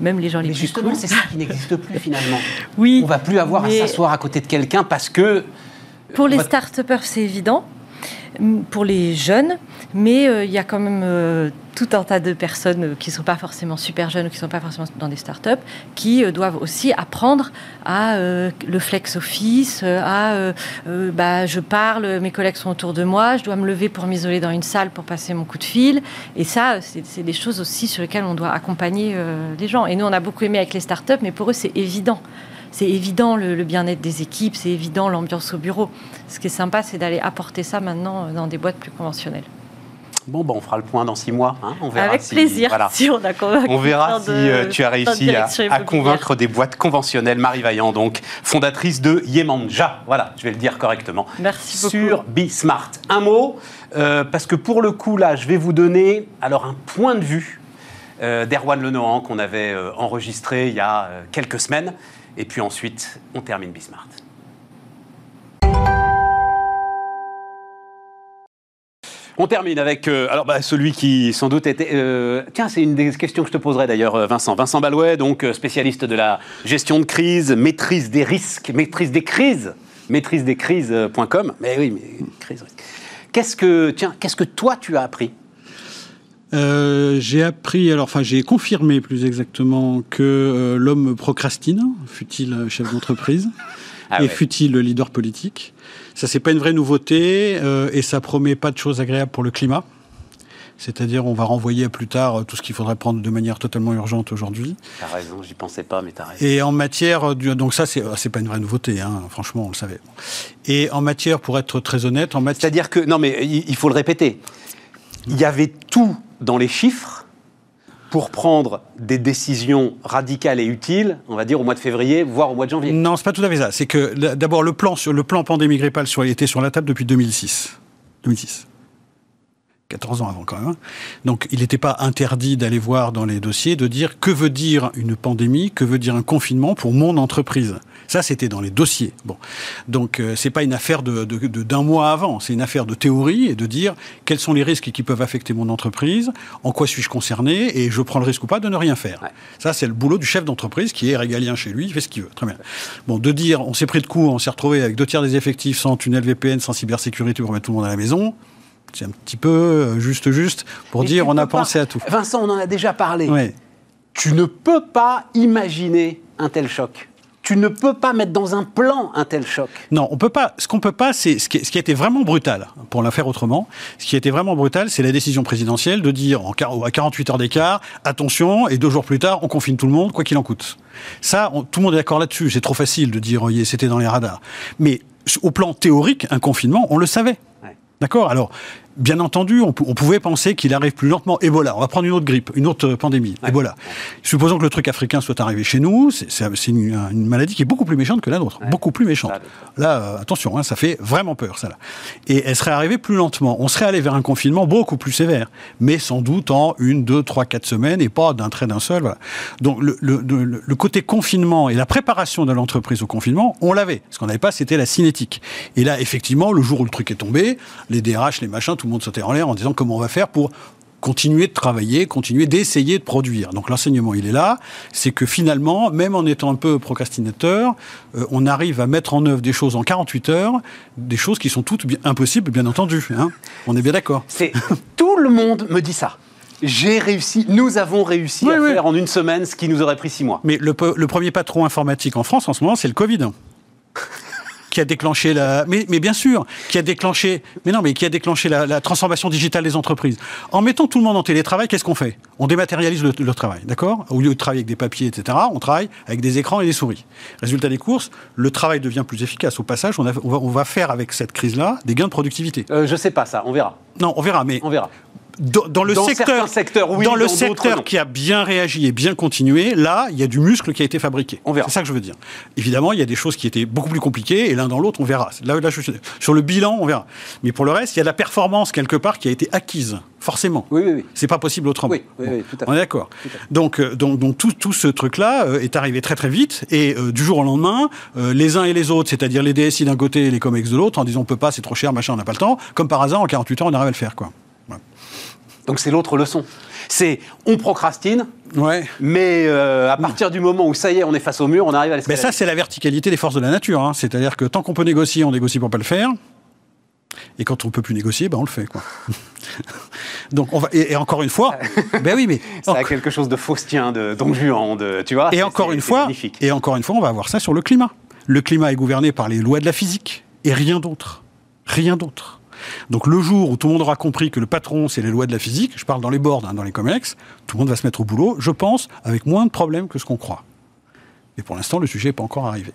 Même les gens les Mais plus justement, c'est ça qui n'existe plus finalement. Oui. On va plus avoir mais- à s'asseoir à côté de quelqu'un parce que Pour les va- start-upers, c'est évident. Pour les jeunes, mais euh, il y a quand même euh, tout un tas de personnes euh, qui ne sont pas forcément super jeunes ou qui ne sont pas forcément dans des start-up qui doivent aussi apprendre à le flex office, à bah, je parle, mes collègues sont autour de moi, je dois me lever pour m'isoler dans une salle pour passer mon coup de fil. Et ça, c'est des choses aussi sur lesquelles on doit accompagner les gens. Et nous, on a beaucoup aimé avec les start-up, mais pour eux, c'est évident. C'est évident le, le bien-être des équipes, c'est évident l'ambiance au bureau. Ce qui est sympa, c'est d'aller apporter ça maintenant euh, dans des boîtes plus conventionnelles. bon, bah, on fera le point dans six mois. hein, on verra Avec si- plaisir, voilà. si on a convaincu. On verra si de- euh, tu as réussi à, convaincre des boîtes conventionnelles. Marie Vaillant, donc, fondatrice de Yemanja. Voilà, je vais le dire correctement. Merci beaucoup. Sur BeSmart. Un mot, euh, parce que pour le coup, là, je vais vous donner alors un point de vue euh, d'Erwan Lenohan qu'on avait euh, enregistré il y a quelques semaines. Et puis ensuite, on termine BeSmart. On termine avec euh, alors bah, celui qui sans doute était. euh, tiens, c'est une des questions que je te poserai d'ailleurs, euh, Vincent. Vincent Balouet, donc spécialiste de la gestion de crise, maîtrise des risques, maîtrise des crises, maîtrise des crises.com. Mais oui, mais crise. Qu'est-ce que tiens, qu'est-ce que toi tu as appris Euh, j'ai appris, alors enfin j'ai confirmé plus exactement que euh, l'homme procrastine, fut-il chef d'entreprise Ah et ouais. fut-il le leader politique. Ça c'est pas une vraie nouveauté euh, et ça promet pas de choses agréables pour le climat. C'est-à-dire on va renvoyer à plus tard tout ce qu'il faudrait prendre de manière totalement urgente aujourd'hui. T'as raison, j'y pensais pas, mais t'as raison. Et en matière, du- donc ça c'est c'est pas une vraie nouveauté, hein, franchement on le savait. Et en matière, pour être très honnête, en matière C'est-à-dire que non, mais il faut le répéter. Il y avait tout dans les chiffres pour prendre des décisions radicales et utiles, on va dire au mois de février, voire au mois de janvier. Non, c'est pas tout à fait ça. C'est que d'abord le plan le plan pandémie grippale était sur la table depuis 2006. 2006. 14 ans avant quand même. hein. Donc il n'était pas interdit d'aller voir dans les dossiers, de dire que veut dire une pandémie, que veut dire un confinement pour mon entreprise. Ça, c'était dans les dossiers. Bon, donc euh, c'est pas une affaire de, de- de- d'un mois avant, c'est une affaire de théorie et de dire quels sont les risques qui peuvent affecter mon entreprise, en quoi suis-je concerné et je prends le risque ou pas de ne rien faire. Ouais. Ça, c'est le boulot du chef d'entreprise qui est régalien chez lui, il fait ce qu'il veut. Très bien. Bon, de dire on s'est pris de coup, on s'est retrouvé avec deux tiers des effectifs sans tunnel VPN, sans cybersécurité pour mettre tout le monde à la maison. C'est un petit peu euh, juste, juste pour dire on a pas- pensé à tout. Vincent, on en a déjà parlé. Tu ne peux pas imaginer un tel choc. Tu ne peux pas mettre dans un plan un tel choc. Non, on peut pas. Ce qu'on peut pas, c'est ce qui, ce qui a été vraiment brutal, pour la faire autrement. Ce qui a été vraiment brutal, c'est la décision présidentielle de dire en, à 48 heures d'écart, attention, et deux jours plus tard, on confine tout le monde, quoi qu'il en coûte. Ça, on- tout le monde est d'accord là-dessus. C'est trop facile de dire, oh, c'était dans les radars. Mais au plan théorique, un confinement, on le savait. D'accord Alors, bien entendu, on, pou- on pouvait penser qu'il arrive plus lentement. Ebola, on va prendre une autre grippe, une autre euh, pandémie. Ebola. Supposons que le truc africain soit arrivé chez nous, c'est une, une maladie qui est beaucoup plus méchante que la nôtre. Ouais. Beaucoup plus méchante. Là, euh, attention, hein, ça fait vraiment peur, ça. Là. Et elle serait arrivée plus lentement. On serait allé vers un confinement beaucoup plus sévère, mais sans doute en une, deux, trois, quatre semaines et pas d'un trait d'un seul. Voilà. Donc le, le- le- le côté confinement et la préparation de l'entreprise au confinement, on l'avait. Ce qu'on n'avait pas, c'était la cinétique. Et là, effectivement, le jour où le truc est tombé, les DRH, les machins, tout le monde sautait en l'air en disant comment on va faire pour continuer de travailler, continuer d'essayer de produire. Donc l'enseignement, il est là. C'est que finalement, même en étant un peu procrastinateur, euh, on arrive à mettre en œuvre des choses en 48 heures, des choses qui sont toutes bien- impossibles, bien entendu. hein. On est bien d'accord. C'est tout le monde me dit ça. J'ai réussi, nous avons réussi Oui, à oui. faire en une semaine ce qui nous aurait pris six mois. Mais le, le premier patron informatique en France en ce moment, c'est le Covid. Qui a déclenché la, mais, mais bien sûr, qui a déclenché, mais non, mais qui a déclenché la, la transformation digitale des entreprises. En mettant tout le monde en télétravail, qu'est-ce qu'on fait? On dématérialise le, le travail, d'accord? Au lieu de travailler avec des papiers, etc., on travaille avec des écrans et des souris. Résultat des courses, le travail devient plus efficace. Au passage, on, a- on va, on va faire avec cette crise-là des gains de productivité. Euh, je sais pas ça, on verra. Non, on verra, mais On verra. Dans, dans le Dans secteur, certains secteurs, oui, dans le dans secteur qui a bien réagi et bien continué, là, il y a du muscle qui a été fabriqué. On verra. C'est ça que je veux dire. Évidemment, il y a des choses qui étaient beaucoup plus compliquées, et l'un dans l'autre, on verra. Là, là, je suis- sur le bilan, on verra. Mais pour le reste, il y a de la performance quelque part qui a été acquise, forcément. Oui, oui, oui. C'est pas possible autrement. Oui, oui, oui, tout à fait. On est d'accord. Donc, euh, donc, donc tout, tout ce truc-là euh, est arrivé très très vite et euh, du jour au lendemain, euh, les uns et les autres, c'est-à-dire les DSI d'un côté et les COMEX de l'autre, en disant on peut pas, c'est trop cher, machin, on n'a pas le temps. Comme par hasard, en 48 heures, on arrive à le faire, quoi. Donc c'est l'autre leçon. C'est on procrastine, Ouais. mais euh, à partir du moment où ça y est, on est face au mur, on arrive à Mais l'escalade. ça, c'est la verticalité des forces de la nature. hein. C'est-à-dire que tant qu'on peut négocier, on négocie pour pas le faire. Et quand on peut plus négocier, ben on le fait, quoi. Donc, on va, et, et encore une fois, ben oui, mais ça a quelque chose de faustien, de Don Juan, de tu vois. Et encore une fois, magnifique. et encore une fois, on va voir ça sur le climat. Le climat est gouverné par les lois de la physique et rien d'autre. Rien d'autre. Donc le jour où tout le monde aura compris que le patron, c'est les lois de la physique, je parle dans les boards, hein, dans les comex, tout le monde va se mettre au boulot, je pense, avec moins de problèmes que ce qu'on croit. Et pour l'instant, le sujet n'est pas encore arrivé.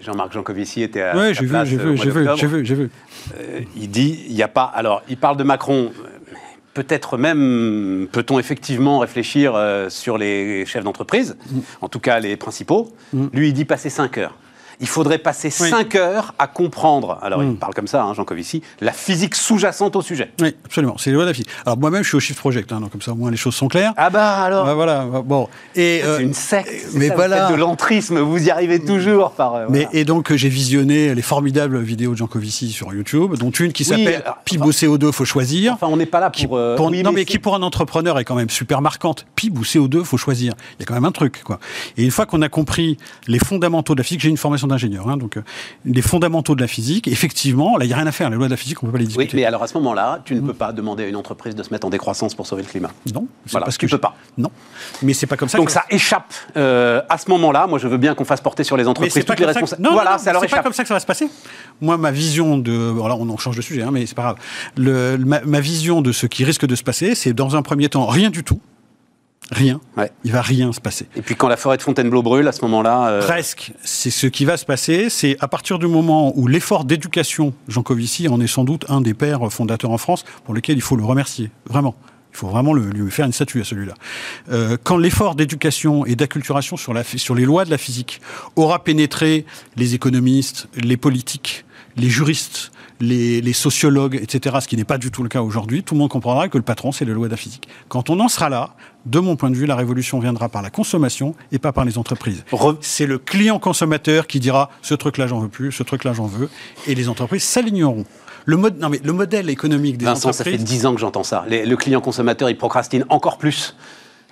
Jean-Marc Jancovici était à Oui, j'ai vu, j'ai euh, vu, j'ai vu, j'ai vu, j'ai vu. Euh, il dit, il n'y a pas. Alors, il parle de Macron. euh, Peut-être même, peut-on effectivement réfléchir euh, sur les chefs d'entreprise, Mm. en tout cas les principaux. Lui, il dit passer 5 heures. Il faudrait passer Oui. 5 heures à comprendre, alors il Mm. parle comme ça, hein, Jean Covici, la physique sous-jacente au sujet. Oui, absolument, c'est les lois de la physique. Alors moi-même, je suis au Shift Project, hein, donc comme ça, au moins, les choses sont claires. Ah bah alors Ah, voilà, bon. Et, euh, C'est une secte. mais ça, voilà. de l'entrisme, vous y arrivez toujours par. euh, Mais, et donc, euh, j'ai visionné les formidables vidéos de Jean Covici sur YouTube, dont une qui s'appelle PIB au CO2, faut choisir. Enfin, on n'est pas là pour. euh, Pour- oui, non, mais mais qui pour un entrepreneur est quand même super marquante. PIB ou CO2, faut choisir. Il y a quand même un truc, quoi. Et une fois qu'on a compris les fondamentaux de la physique, j'ai une formation d'ingénieur, hein, donc euh, les fondamentaux de la physique, effectivement, là, il n'y a rien à faire. Les lois de la physique, on peut pas les Oui, discuter. mais alors à ce moment-là, tu ne peux pas demander à une entreprise de se mettre en décroissance pour sauver le climat. Non, Voilà, parce tu que peux pas. Non, mais c'est pas comme ça. Donc que ça échappe euh, à ce moment-là. Moi, je veux bien qu'on fasse porter sur les entreprises pas toutes les ça. que-. Non, non, voilà, non, leur c'est pas comme ça que ça va se passer. Moi, ma vision de, voilà, on en change de sujet, hein, mais c'est pas grave. Le, ma, ma vision de ce qui risque de se passer, c'est dans un premier temps rien du tout, rien. Ouais. Il va rien se passer. Et puis quand la forêt de Fontainebleau brûle, à ce moment-là, euh, Presque. C'est ce qui va se passer. C'est à partir du moment où l'effort d'éducation, Jean Covici en est sans doute un des pères fondateurs en France, pour lequel il faut le remercier. Vraiment. Il faut vraiment le- lui faire une statue à celui-là. Euh, quand l'effort d'éducation et d'acculturation sur, sur les lois de la physique aura pénétré les économistes, les politiques, les juristes, les, les sociologues, etc., ce qui n'est pas du tout le cas aujourd'hui, tout le monde comprendra que le patron, c'est les lois de la physique. Quand on en sera là, de mon point de vue, la révolution viendra par la consommation et pas par les entreprises. Re- C'est le client consommateur qui dira ce truc-là j'en veux plus, ce truc-là j'en veux, et les entreprises s'aligneront. Le, mode, non mais le modèle économique des Vincent, ça fait entreprises. 10 ans que j'entends ça. Les- le client consommateur, il procrastine encore plus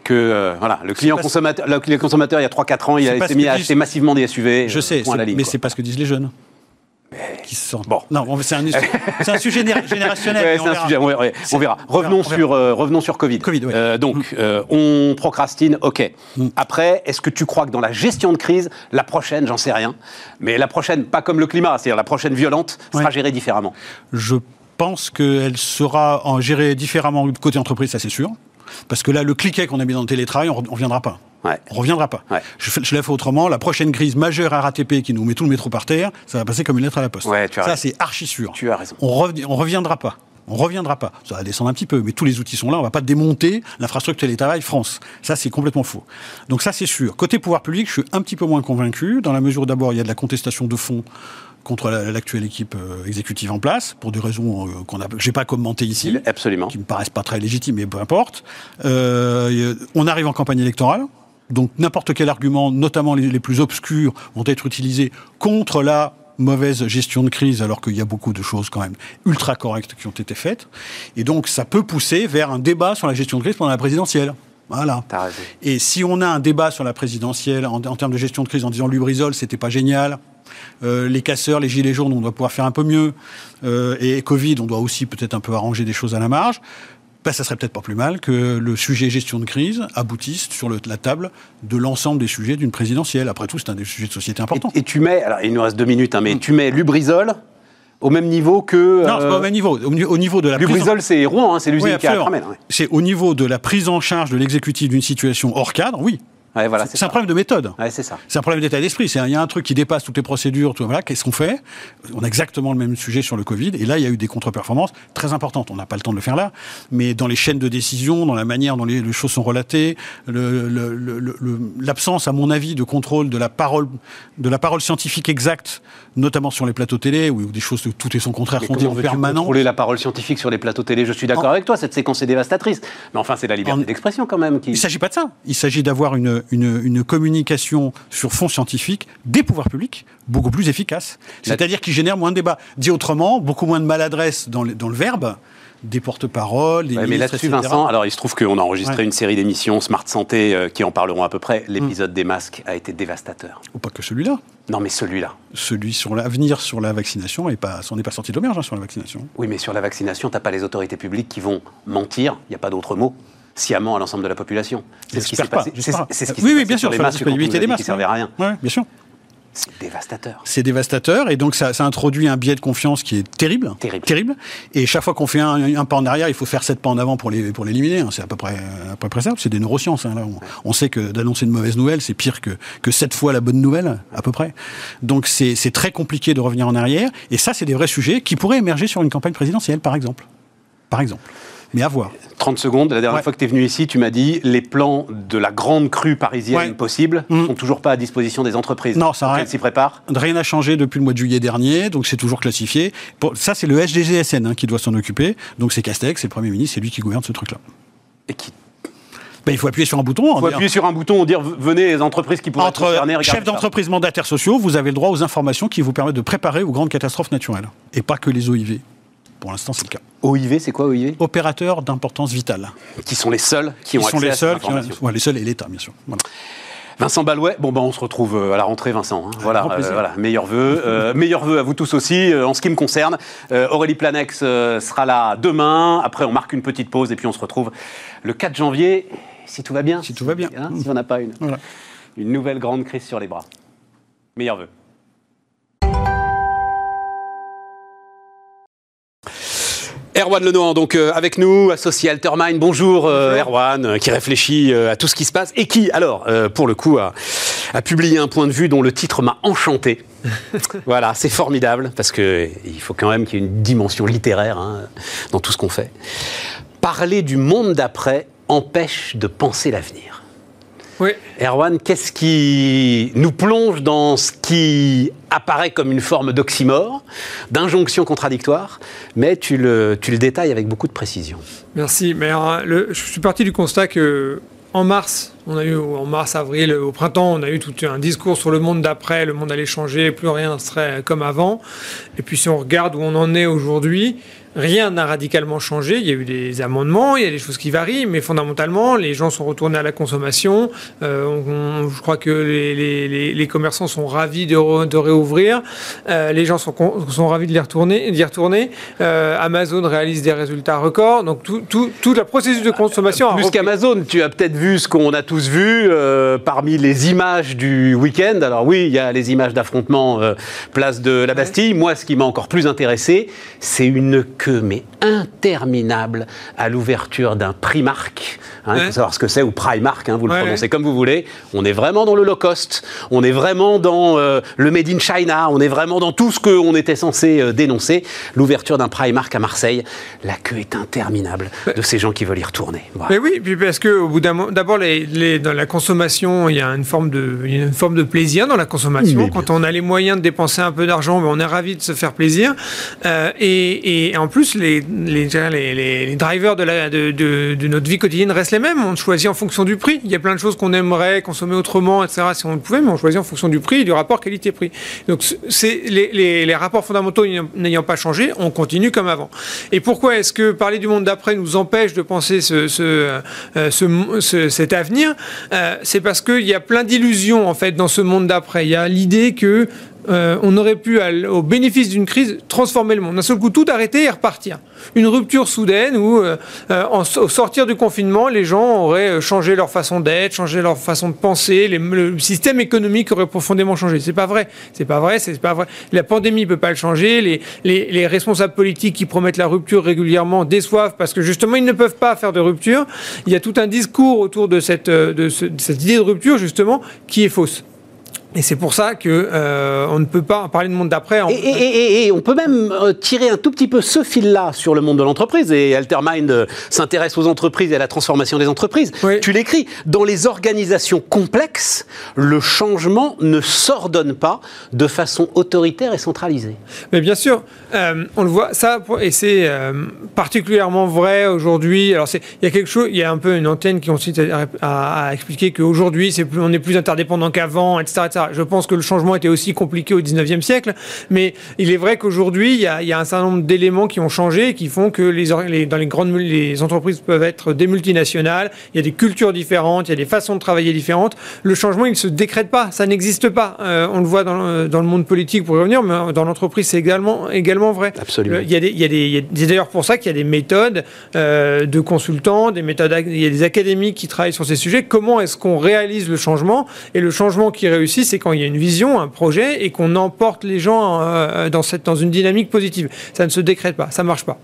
que euh, voilà. Le client consommateur, le client consommateur, il y a 3-4 ans, il s'est mis à acheter massivement des SUV. Je euh, sais, la mais c'est pas ce que disent les jeunes. Qui se sentent- Bon. Non, c'est un, sujet géné- générationnel. Ouais, on un verra. sujet, on verra. on verra, Revenons on verra. sur euh, revenons sur Covid. Covid, ouais. Euh, donc euh, on procrastine, ok. Mm. Après, est-ce que tu crois que dans la gestion de crise, la prochaine, j'en sais rien, mais la prochaine, pas comme le climat, c'est-à-dire la prochaine violente, sera Ouais. gérée différemment. Je pense qu'elle sera gérée différemment côté entreprise, ça c'est sûr. Parce que là, le cliquet qu'on a mis dans le télétravail, on ne reviendra pas. Ouais. On reviendra pas. Ouais. Je, fais- je la fais autrement. La prochaine crise majeure RATP qui nous met tout le métro par terre, ça va passer comme une lettre à la poste. Ouais, tu as ça, c'est archi sûr. Tu as raison. On, revi- on reviendra pas. On reviendra pas. Ça va descendre un petit peu, mais tous les outils sont là. On va pas démonter l'infrastructure télétravail France. Ça, c'est complètement faux. Donc ça, c'est sûr. Côté pouvoir public, je suis un petit peu moins convaincu, dans la mesure où d'abord, il y a de la contestation de fond contre la- l'actuelle équipe euh, exécutive en place, pour des raisons euh, qu'on a, que j'ai pas commentées ici Absolument. qui me paraissent pas très légitimes, mais peu importe. Euh, on arrive en campagne électorale, donc n'importe quel argument, notamment les, les plus obscurs, vont être utilisés contre la mauvaise gestion de crise, alors qu'il y a beaucoup de choses quand même ultra correctes qui ont été faites. Et donc ça peut pousser vers un débat sur la gestion de crise pendant la présidentielle. Voilà. Et si on a un débat sur la présidentielle en, en termes de gestion de crise en disant Lubrizol, c'était pas génial, euh, les casseurs, les gilets jaunes, on doit pouvoir faire un peu mieux, euh, et Covid, on doit aussi peut-être un peu arranger des choses à la marge, ben, ça serait peut-être pas plus mal que le sujet gestion de crise aboutisse sur le- la table de l'ensemble des sujets d'une présidentielle. Après tout, c'est un des sujets de société importants. Et, et tu mets, alors il nous reste deux minutes, hein, mais tu mets Lubrizol au même niveau que. Hmm. non, c'est euh, pas au même niveau. Au, ni- au niveau de la en- Lubrizol, c'est Rouen, hein, c'est l'usine Oui, qui a. C'est au niveau de la prise en charge de l'exécutif d'une situation hors cadre, oui. Ouais, voilà, c'est un problème de méthode. Ouais, c'est ça. C'est un problème d'état d'esprit. Il y a un truc qui dépasse toutes les procédures. Tout, voilà, qu'est-ce qu'on fait? On a exactement le même sujet sur le Covid. Et là, il y a eu des contre-performances très importantes. On n'a pas le temps de le faire là. Mais dans les chaînes de décision, dans la manière dont les, les choses sont relatées, l'absence, à mon avis, de contrôle de la parole, de la parole scientifique exacte, notamment sur les plateaux télé, où des choses de tout et son contraire sont dites en permanence. contrôler la parole scientifique sur les plateaux télé? Je suis d'accord avec toi. Cette séquence est dévastatrice. Mais enfin, c'est la liberté d'expression quand même. Qui... Il ne s'agit pas de ça. Il s'agit d'avoir une une, communication sur fond scientifique des pouvoirs publics beaucoup plus efficace. C'est-à-dire qui génère moins de débats. Dit autrement, beaucoup moins de maladresse dans le, dans le verbe des porte-paroles, des Mais là-dessus, Vincent, alors il se trouve qu'on a enregistré une série d'émissions Smart Santé euh, qui en parleront à peu près. L'épisode des masques a été dévastateur. Ou pas que celui-là. Non, mais celui-là. Celui sur l'avenir sur la vaccination, et pas, on n'est pas sorti de l'auberge hein, sur la vaccination. Oui, mais sur la vaccination, tu n'as pas les autorités publiques qui vont mentir, il n'y a pas d'autre mot sciemment à l'ensemble de la population. C'est ce qui s'est passé. C'est ce qui oui, oui, bien sûr, les masques des masques, qui servaient à rien. Oui, bien sûr. C'est dévastateur. C'est dévastateur et donc ça, ça, introduit un biais de confiance qui est terrible. Terrible. terrible. Et chaque fois qu'on fait un, pas en arrière, il faut faire sept pas en avant pour l'éliminer. Pour l'éliminer. c'est à peu près, à peu près ça. C'est des neurosciences. Hein, là. On, sait que d'annoncer une mauvaise nouvelle, c'est pire que, que sept fois la bonne nouvelle, à peu près. Donc c'est très compliqué de revenir en arrière. Et ça, c'est des vrais sujets qui pourraient émerger sur une campagne présidentielle, par exemple. Par exemple mais à voir. 30 secondes. La dernière fois que tu es venu ici, tu m'as dit les plans de la grande crue parisienne possible ne mmh. sont toujours pas à disposition des entreprises. Non, ça rien. s'y prépare Rien n'a changé depuis le mois de juillet dernier, donc c'est toujours classifié. ça, c'est le SDGSN hein, qui doit s'en occuper. Donc c'est Castex, c'est le Premier ministre, c'est lui qui gouverne ce truc-là. Et qui ben, il faut appuyer sur un bouton. Il faut appuyer sur un bouton, dire venez les entreprises qui pourraient Entre être chefs d'entreprise mandataires sociaux, vous avez le droit aux informations qui vous permettent de préparer aux grandes catastrophes naturelles. Et pas que les OIV. Pour l'instant, c'est le cas. OIV, c'est quoi OIV Opérateurs d'importance vitale. Qui sont les seuls qui, ont sont accès les à seuls, qui ont, les seuls et l'État, bien sûr. Vincent Balouet, bon ben on se retrouve euh, à la rentrée Vincent. Hein. Voilà, euh, voilà, meilleurs vœux, euh, meilleurs vœux à vous tous aussi. en ce qui me concerne, Aurélie Planex sera là demain. Après on marque une petite pause et puis on se retrouve le 4 janvier, si tout va bien. Si tout va bien. Hein, si on n'a pas une, une nouvelle grande crise sur les bras. Meilleurs vœux. Erwan Lenoir, donc euh, avec nous, associé Altermine. Bonjour, euh, Erwan, euh, qui réfléchit à tout ce qui se passe et qui, alors, pour le coup, a, publié un point de vue dont le titre m'a enchanté. voilà, c'est formidable parce que il faut quand même qu'il y ait une dimension littéraire hein, dans tout ce qu'on fait. Parler du monde d'après empêche de penser l'avenir. Erwan, qu'est-ce qui nous plonge dans ce qui apparaît comme une forme d'oxymore, d'injonction contradictoire, mais tu le, tu le détailles avec beaucoup de précision. Merci. Mais je suis parti du constat que en mars, on a eu en mars, avril, au printemps, on a eu tout un discours sur le monde d'après, le monde allait changer, plus rien serait comme avant. Et puis si on regarde où on en est aujourd'hui, Rien n'a radicalement changé. Il y a eu des amendements, il y a des choses qui varient, mais fondamentalement, les gens sont retournés à la consommation. Euh, je crois que les, commerçants sont ravis de, de réouvrir. Euh, les gens sont, sont ravis de les retourner, d'y retourner. Euh, Amazon réalise des résultats records. Donc tout, tout, toute la processus de consommation. Plus qu'Amazon, tu as peut-être vu ce qu'on a tous vu parmi les images du week-end. Alors oui, il y a les images d'affrontement place de la Bastille. Moi, ce qui m'a encore plus intéressé, c'est une mais interminable à l'ouverture d'un Primark. Hein, Il faut savoir ce que c'est, ou Primark, hein, vous le prononcez comme vous voulez. On est vraiment dans le low cost, on est vraiment dans euh, le Made in China, on est vraiment dans tout ce qu'on était censé euh, dénoncer. L'ouverture d'un Primark à Marseille, la queue est interminable de ces gens qui veulent y retourner. Mais oui, puis parce que au bout d'un d'abord, les, dans la consommation, il y a une forme de, une forme de plaisir dans la consommation. Quand on a les moyens de dépenser un peu d'argent, ben, on est ravi de se faire plaisir. Euh, et, et en plus, les, les, les, drivers de, la, de, de, notre vie quotidienne restent les mêmes. On choisit en fonction du prix. Il y a plein de choses qu'on aimerait consommer autrement, etc., si on le pouvait, mais on choisit en fonction du prix et du rapport qualité-prix. Donc, c'est les, rapports fondamentaux n'ayant pas changé, on continue comme avant. Et pourquoi est-ce que parler du monde d'après nous empêche de penser ce, ce, euh, ce, cet avenir? C'est parce qu'il y a plein d'illusions, en fait, dans ce monde d'après. Il y a l'idée que euh, on aurait pu, au bénéfice d'une crise, transformer le monde. D'un seul coup, tout arrêter et repartir. Une rupture soudaine où, euh, euh, au sortir du confinement, les gens auraient changé leur façon d'être, changé leur façon de penser, le système économique aurait profondément changé. C'est pas vrai. C'est pas vrai. C'est pas vrai. La pandémie peut pas le changer. Les, les, responsables politiques qui promettent la rupture régulièrement déçoivent parce que justement ils ne peuvent pas faire de rupture. Il y a tout un discours autour de cette, de cette idée de rupture justement qui est fausse. Et c'est pour ça que euh, on ne peut pas parler de monde d'après. Et, on peut même euh, tirer un tout petit peu ce fil-là sur le monde de l'entreprise. Et Altermind euh, s'intéresse aux entreprises et à la transformation des entreprises. Tu l'écris. Dans les organisations complexes, le changement ne s'ordonne pas de façon autoritaire et centralisée. Mais bien sûr, on le voit ça, et c'est particulièrement vrai aujourd'hui. Alors il y a quelque chose, il y a un peu une antenne qui consiste à, à, expliquer qu'aujourd'hui, c'est plus, on est plus interdépendant qu'avant, etc., etc. Je pense que le changement était aussi compliqué au 19e siècle, mais il est vrai qu'aujourd'hui, il, y a un certain nombre d'éléments qui ont changé et qui font que les, dans les grandes les entreprises peuvent être des multinationales, il y a des cultures différentes, il y a des façons de travailler différentes. Le changement, il ne se décrète pas, ça n'existe pas. Euh, on le voit dans, dans, le monde politique, pour revenir, mais dans l'entreprise, c'est également, également vrai. Absolument. Il y a des, il y a des, c'est d'ailleurs pour ça qu'il y a des méthodes euh, de consultants, des méthodes, il y a des académiques qui travaillent sur ces sujets. Comment est-ce qu'on réalise le changement? Et le changement qui réussit, c'est quand il y a une vision, un projet, et qu'on emporte les gens euh, dans, cette, dans une dynamique positive. Ça ne se décrète pas, ça ne marche pas.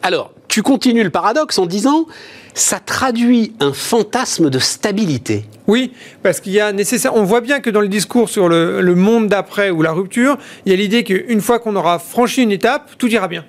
Alors, tu continues le paradoxe en disant ça traduit un fantasme de stabilité. Oui, parce qu'il y a nécessaire. On voit bien que dans le discours sur le, le monde d'après ou la rupture, il y a l'idée qu'une fois qu'on aura franchi une étape, tout ira bien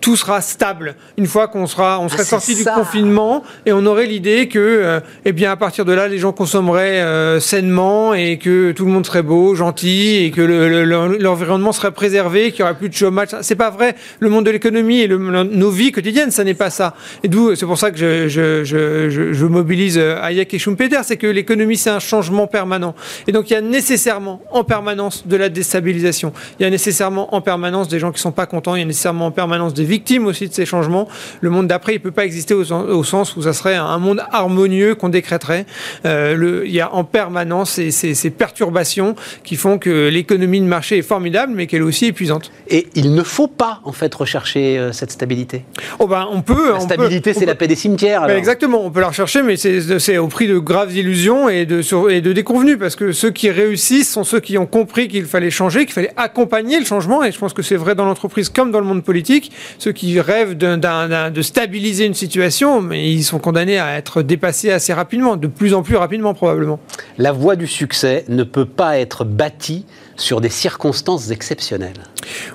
tout sera stable une fois qu'on sera, on serait ah, sorti du confinement et on aurait l'idée que, euh, eh bien, à partir de là, les gens consommeraient euh, sainement et que tout le monde serait beau, gentil et que l'environnement serait préservé, qu'il n'y aurait plus de chômage. C'est pas vrai. Le monde de l'économie et nos vies quotidiennes, ça n'est pas ça. Et d'où, c'est pour ça que je, je, je, je mobilise euh, Hayek et Schumpeter, c'est que l'économie, c'est un changement permanent. Et donc, il y a nécessairement en permanence de la déstabilisation. Il y a nécessairement en permanence des gens qui sont pas contents. Il y a nécessairement en permanence des victimes aussi de ces changements. Le monde d'après, il ne peut pas exister au, sens où ça serait un monde harmonieux qu'on décréterait. Euh, il y a en permanence ces, ces, perturbations qui font que l'économie de marché est formidable, mais qu'elle est aussi épuisante. Et il ne faut pas, en fait, rechercher euh, cette stabilité. Oh ben, on peut. La stabilité, c'est la paix des cimetières. Ben, exactement, on peut la rechercher, mais c'est au prix de graves illusions et de, et de déconvenues, parce que ceux qui réussissent sont ceux qui ont compris qu'il fallait changer, qu'il fallait accompagner le changement, et je pense que c'est vrai dans l'entreprise comme dans le monde politique ceux qui rêvent de stabiliser une situation, mais ils sont condamnés à être dépassés assez rapidement, de plus en plus rapidement probablement. La voie du succès ne peut pas être bâtie sur des circonstances exceptionnelles.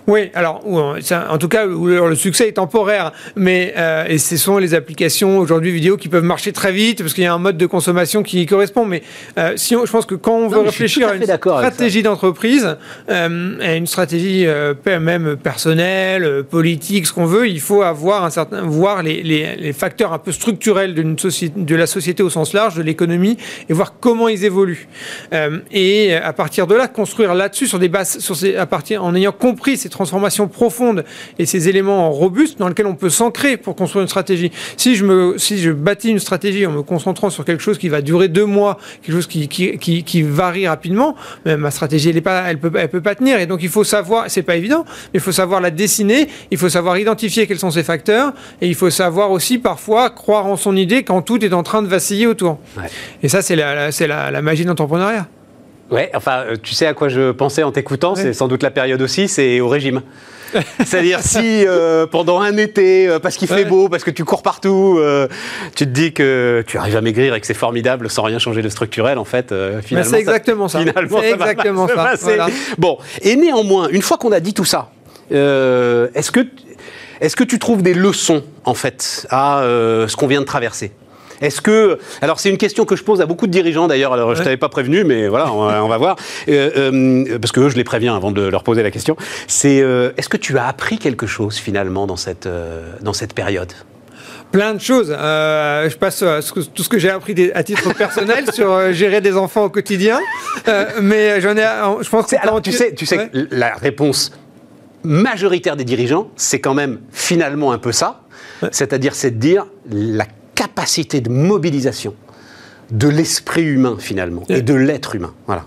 Oui, alors en tout cas, le succès est temporaire, mais euh, et ce sont les applications aujourd'hui vidéo qui peuvent marcher très vite parce qu'il y a un mode de consommation qui y correspond. Mais euh, si je pense que quand on veut réfléchir à, une stratégie d'entreprise, euh, à une stratégie même personnelle, politique, ce qu'on veut, il faut avoir un certain, voir les, les, facteurs un peu structurels d'une société, de la société au sens large, de l'économie, et voir comment ils évoluent. et à partir de là, construire là sur des bases, sur ces, à partir, en ayant compris ces transformations profondes et ces éléments robustes dans lesquels on peut s'ancrer pour construire une stratégie. Si je, me, si je bâtis une stratégie en me concentrant sur quelque chose qui va durer deux mois, quelque chose qui, qui, qui, varie rapidement, mais ma stratégie, elle, pas, elle, peut, elle peut pas tenir. Et donc, il faut savoir, c'est pas évident, mais il faut savoir la dessiner, il faut savoir identifier quels sont ces facteurs, et il faut savoir aussi parfois croire en son idée quand tout est en train de vaciller autour. Et ça, c'est la, c'est la, la magie de l'entrepreneuriat. Ouais, enfin, euh, tu sais à quoi je pensais en t'écoutant, c'est sans doute la période aussi, c'est au régime. C'est-à-dire si euh, pendant un été, euh, parce qu'il fait beau, parce que tu cours partout, tu te dis que tu arrives à maigrir et que c'est formidable sans rien changer de structurel, en fait, finalement. C'est exactement ça. Finalement, exactement ça. Bon, et néanmoins, une fois qu'on a dit tout ça, est-ce que, est que tu trouves des leçons, en fait, à ce qu'on vient de traverser? Est-ce que. Alors, c'est une question que je pose à beaucoup de dirigeants d'ailleurs. Alors, je ne t'avais pas prévenu, mais voilà, on, va voir. Euh, euh, parce que eux, je les préviens avant de leur poser la question. C'est euh, est-ce que tu as appris quelque chose finalement dans cette, dans cette période? Plein de choses. je passe à tout ce que j'ai appris à titre personnel sur gérer des enfants au quotidien. mais j'en ai, je pense que alors tu sais, tu sais, la réponse majoritaire des dirigeants, c'est quand même finalement un peu ça. C'est-à-dire, c'est de dire la capacité de mobilisation de l'esprit humain finalement et de l'être humain. Voilà.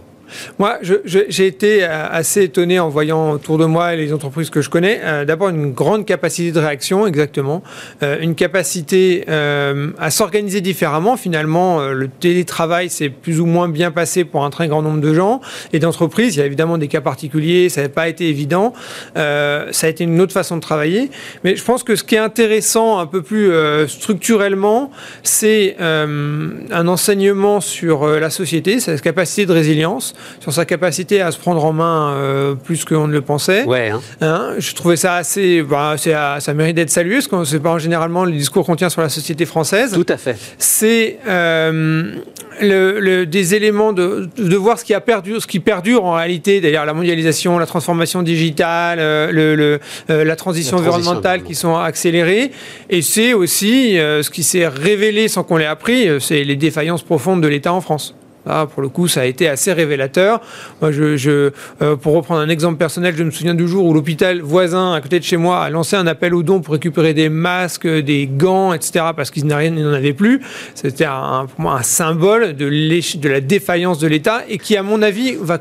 Moi, j'ai été euh, assez étonné en voyant autour de moi les entreprises que je connais. Euh, d'abord, une grande capacité de réaction, exactement. Euh, une capacité à s'organiser différemment. Finalement, le télétravail s'est plus ou moins bien passé pour un très grand nombre de gens et d'entreprises. Il y a évidemment des cas particuliers, ça n'a pas été évident. ça a été une autre façon de travailler. Mais je pense que ce qui est intéressant un peu plus structurellement, c'est un enseignement sur la société, sa capacité de résilience sur sa capacité à se prendre en main euh, plus qu'on ne le pensait. Ouais, hein. Hein, je trouvais ça assez. Bah, ça mérite d'être salué, parce que c'est pas généralement le discours qu'on tient sur la société française. Tout à fait. C'est euh, le, des éléments de, de voir ce qui, a perdu, ce qui perdure en réalité, d'ailleurs la mondialisation, la transformation digitale, euh, le, la transition environnementale qui sont accélérées. Et c'est aussi ce qui s'est révélé sans qu'on l'ait appris, c'est les défaillances profondes de l'État en France. Ah, pour le coup, ça a été assez révélateur. Moi, je, euh, pour reprendre un exemple personnel, je me souviens du jour où l'hôpital voisin à côté de chez moi a lancé un appel aux dons pour récupérer des masques, des gants, etc., parce qu'ils n'en avaient plus. C'était un, pour moi un symbole de, de la défaillance de l'État et qui, à mon avis, va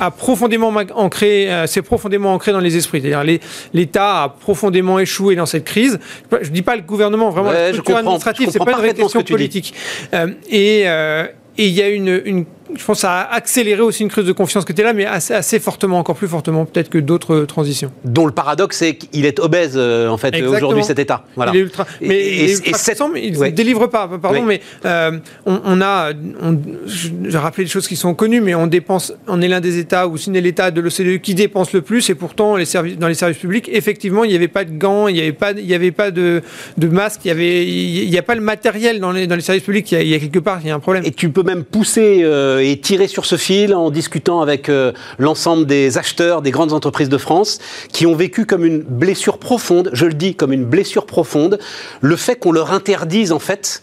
a profondément ancré, euh, s'est profondément ancré dans les esprits. C'est-à-dire l'État a profondément échoué dans cette crise. Je ne dis pas le gouvernement, vraiment, la structure administrative, c'est pas une question politique. Euh, et, euh, et il y a une, une je pense que ça a accéléré aussi une crise de confiance qui était là, mais assez, assez fortement, encore plus fortement peut-être que d'autres transitions. Dont le paradoxe, c'est qu'il est obèse, euh, en fait, aujourd'hui, cet État. Voilà. Il est ultra... Mais et, il ne délivre pas, pardon, mais euh, on, a, j'ai rappelé des choses qui sont connues, mais on dépense, on est l'un des États, ou si n'est l'État de l'OCDE qui dépense le plus, et pourtant, les services, dans les services publics, effectivement, il n'y avait pas de gants, il n'y avait pas, il y avait pas de, de masques, il n'y avait, il a pas le matériel dans les, dans les services publics, il y, a, quelque part, il y a un problème. Et tu peux même pousser... Euh, et tirer sur ce fil en discutant avec euh, l'ensemble des acheteurs des grandes entreprises de France qui ont vécu comme une blessure profonde, je le dis comme une blessure profonde, le fait qu'on leur interdise en fait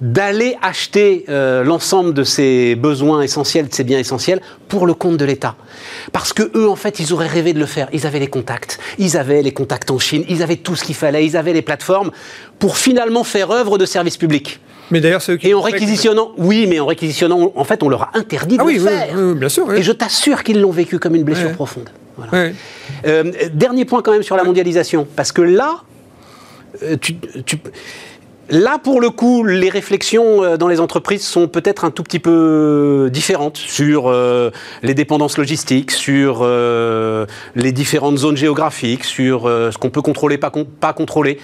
d'aller acheter euh, l'ensemble de ces besoins essentiels, de ces biens essentiels, pour le compte de l'État. Parce que eux, en fait, ils auraient rêvé de le faire. Ils avaient les contacts, ils avaient les contacts en Chine, ils avaient tout ce qu'il fallait, ils avaient les plateformes pour finalement faire œuvre de service public. Mais d'ailleurs, c'est Et en réquisitionnant, oui, mais en réquisitionnant, en fait, on leur a interdit de ah le faire. Oui, bien sûr. Et je t'assure qu'ils l'ont vécu comme une blessure profonde. Euh, dernier point quand même sur la mondialisation, parce que là, euh, tu, Là, pour le coup, les réflexions euh, dans les entreprises sont peut-être un tout petit peu différentes sur les dépendances logistiques, sur les différentes zones géographiques, sur ce qu'on peut contrôler, pas, pas contrôler.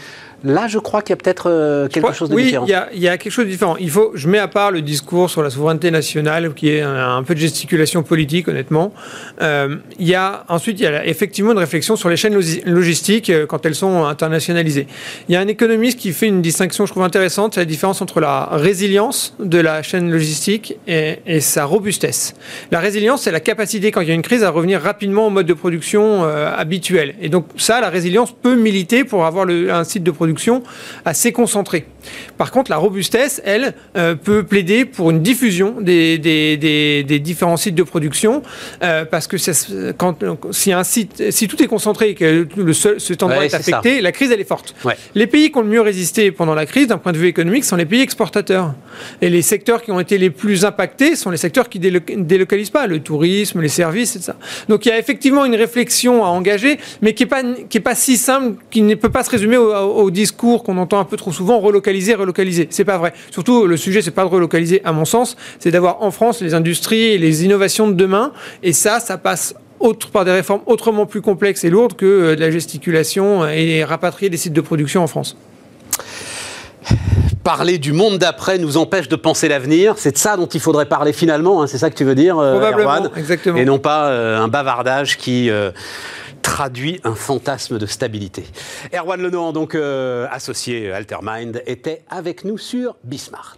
Là, je crois qu'il y a peut-être euh, quelque chose de différent. Oui, il y, a quelque chose de différent. Il faut, je mets à part le discours sur la souveraineté nationale, qui est un, peu de gesticulation politique, honnêtement. Euh, il y a ensuite, il y a effectivement une réflexion sur les chaînes logistiques euh, quand elles sont internationalisées. Il y a un économiste qui fait une distinction, je trouve intéressante, c'est la différence entre la résilience de la chaîne logistique et, et sa robustesse. La résilience, c'est la capacité, quand il y a une crise, à revenir rapidement au mode de production habituel. Et donc ça, la résilience peut militer pour avoir le, un site de production assez concentrée. Par contre, la robustesse, elle, euh, peut plaider pour une diffusion des, des, différents sites de production, euh, parce que quand, si, un site, si tout est concentré et que le seul, cet endroit est affecté, la crise, elle est forte. Les pays qui ont le mieux résisté pendant la crise, d'un point de vue économique, sont les pays exportateurs. Et les secteurs qui ont été les plus impactés sont les secteurs qui ne délocalisent pas, le tourisme, les services, etc. Donc il y a effectivement une réflexion à engager, mais qui n'est pas, qui est pas si simple, qui ne peut pas se résumer au, au discours qu'on entend un peu trop souvent, relocaliser, relocaliser. C'est pas vrai. Surtout, le sujet, c'est pas de relocaliser, à mon sens, c'est d'avoir en France les industries et les innovations de demain. Et ça, ça passe autre, par des réformes autrement plus complexes et lourdes que euh, de la gesticulation et rapatrier des sites de production en France parler du monde d'après nous empêche de penser l'avenir. C'est de ça dont il faudrait parler finalement. Hein. c'est ça que tu veux dire, euh, Erwan, exactement. Et non pas euh, un bavardage qui traduit un fantasme de stabilité. Erwan Lenoir, donc euh, associé Altermind, était avec nous sur Bismart.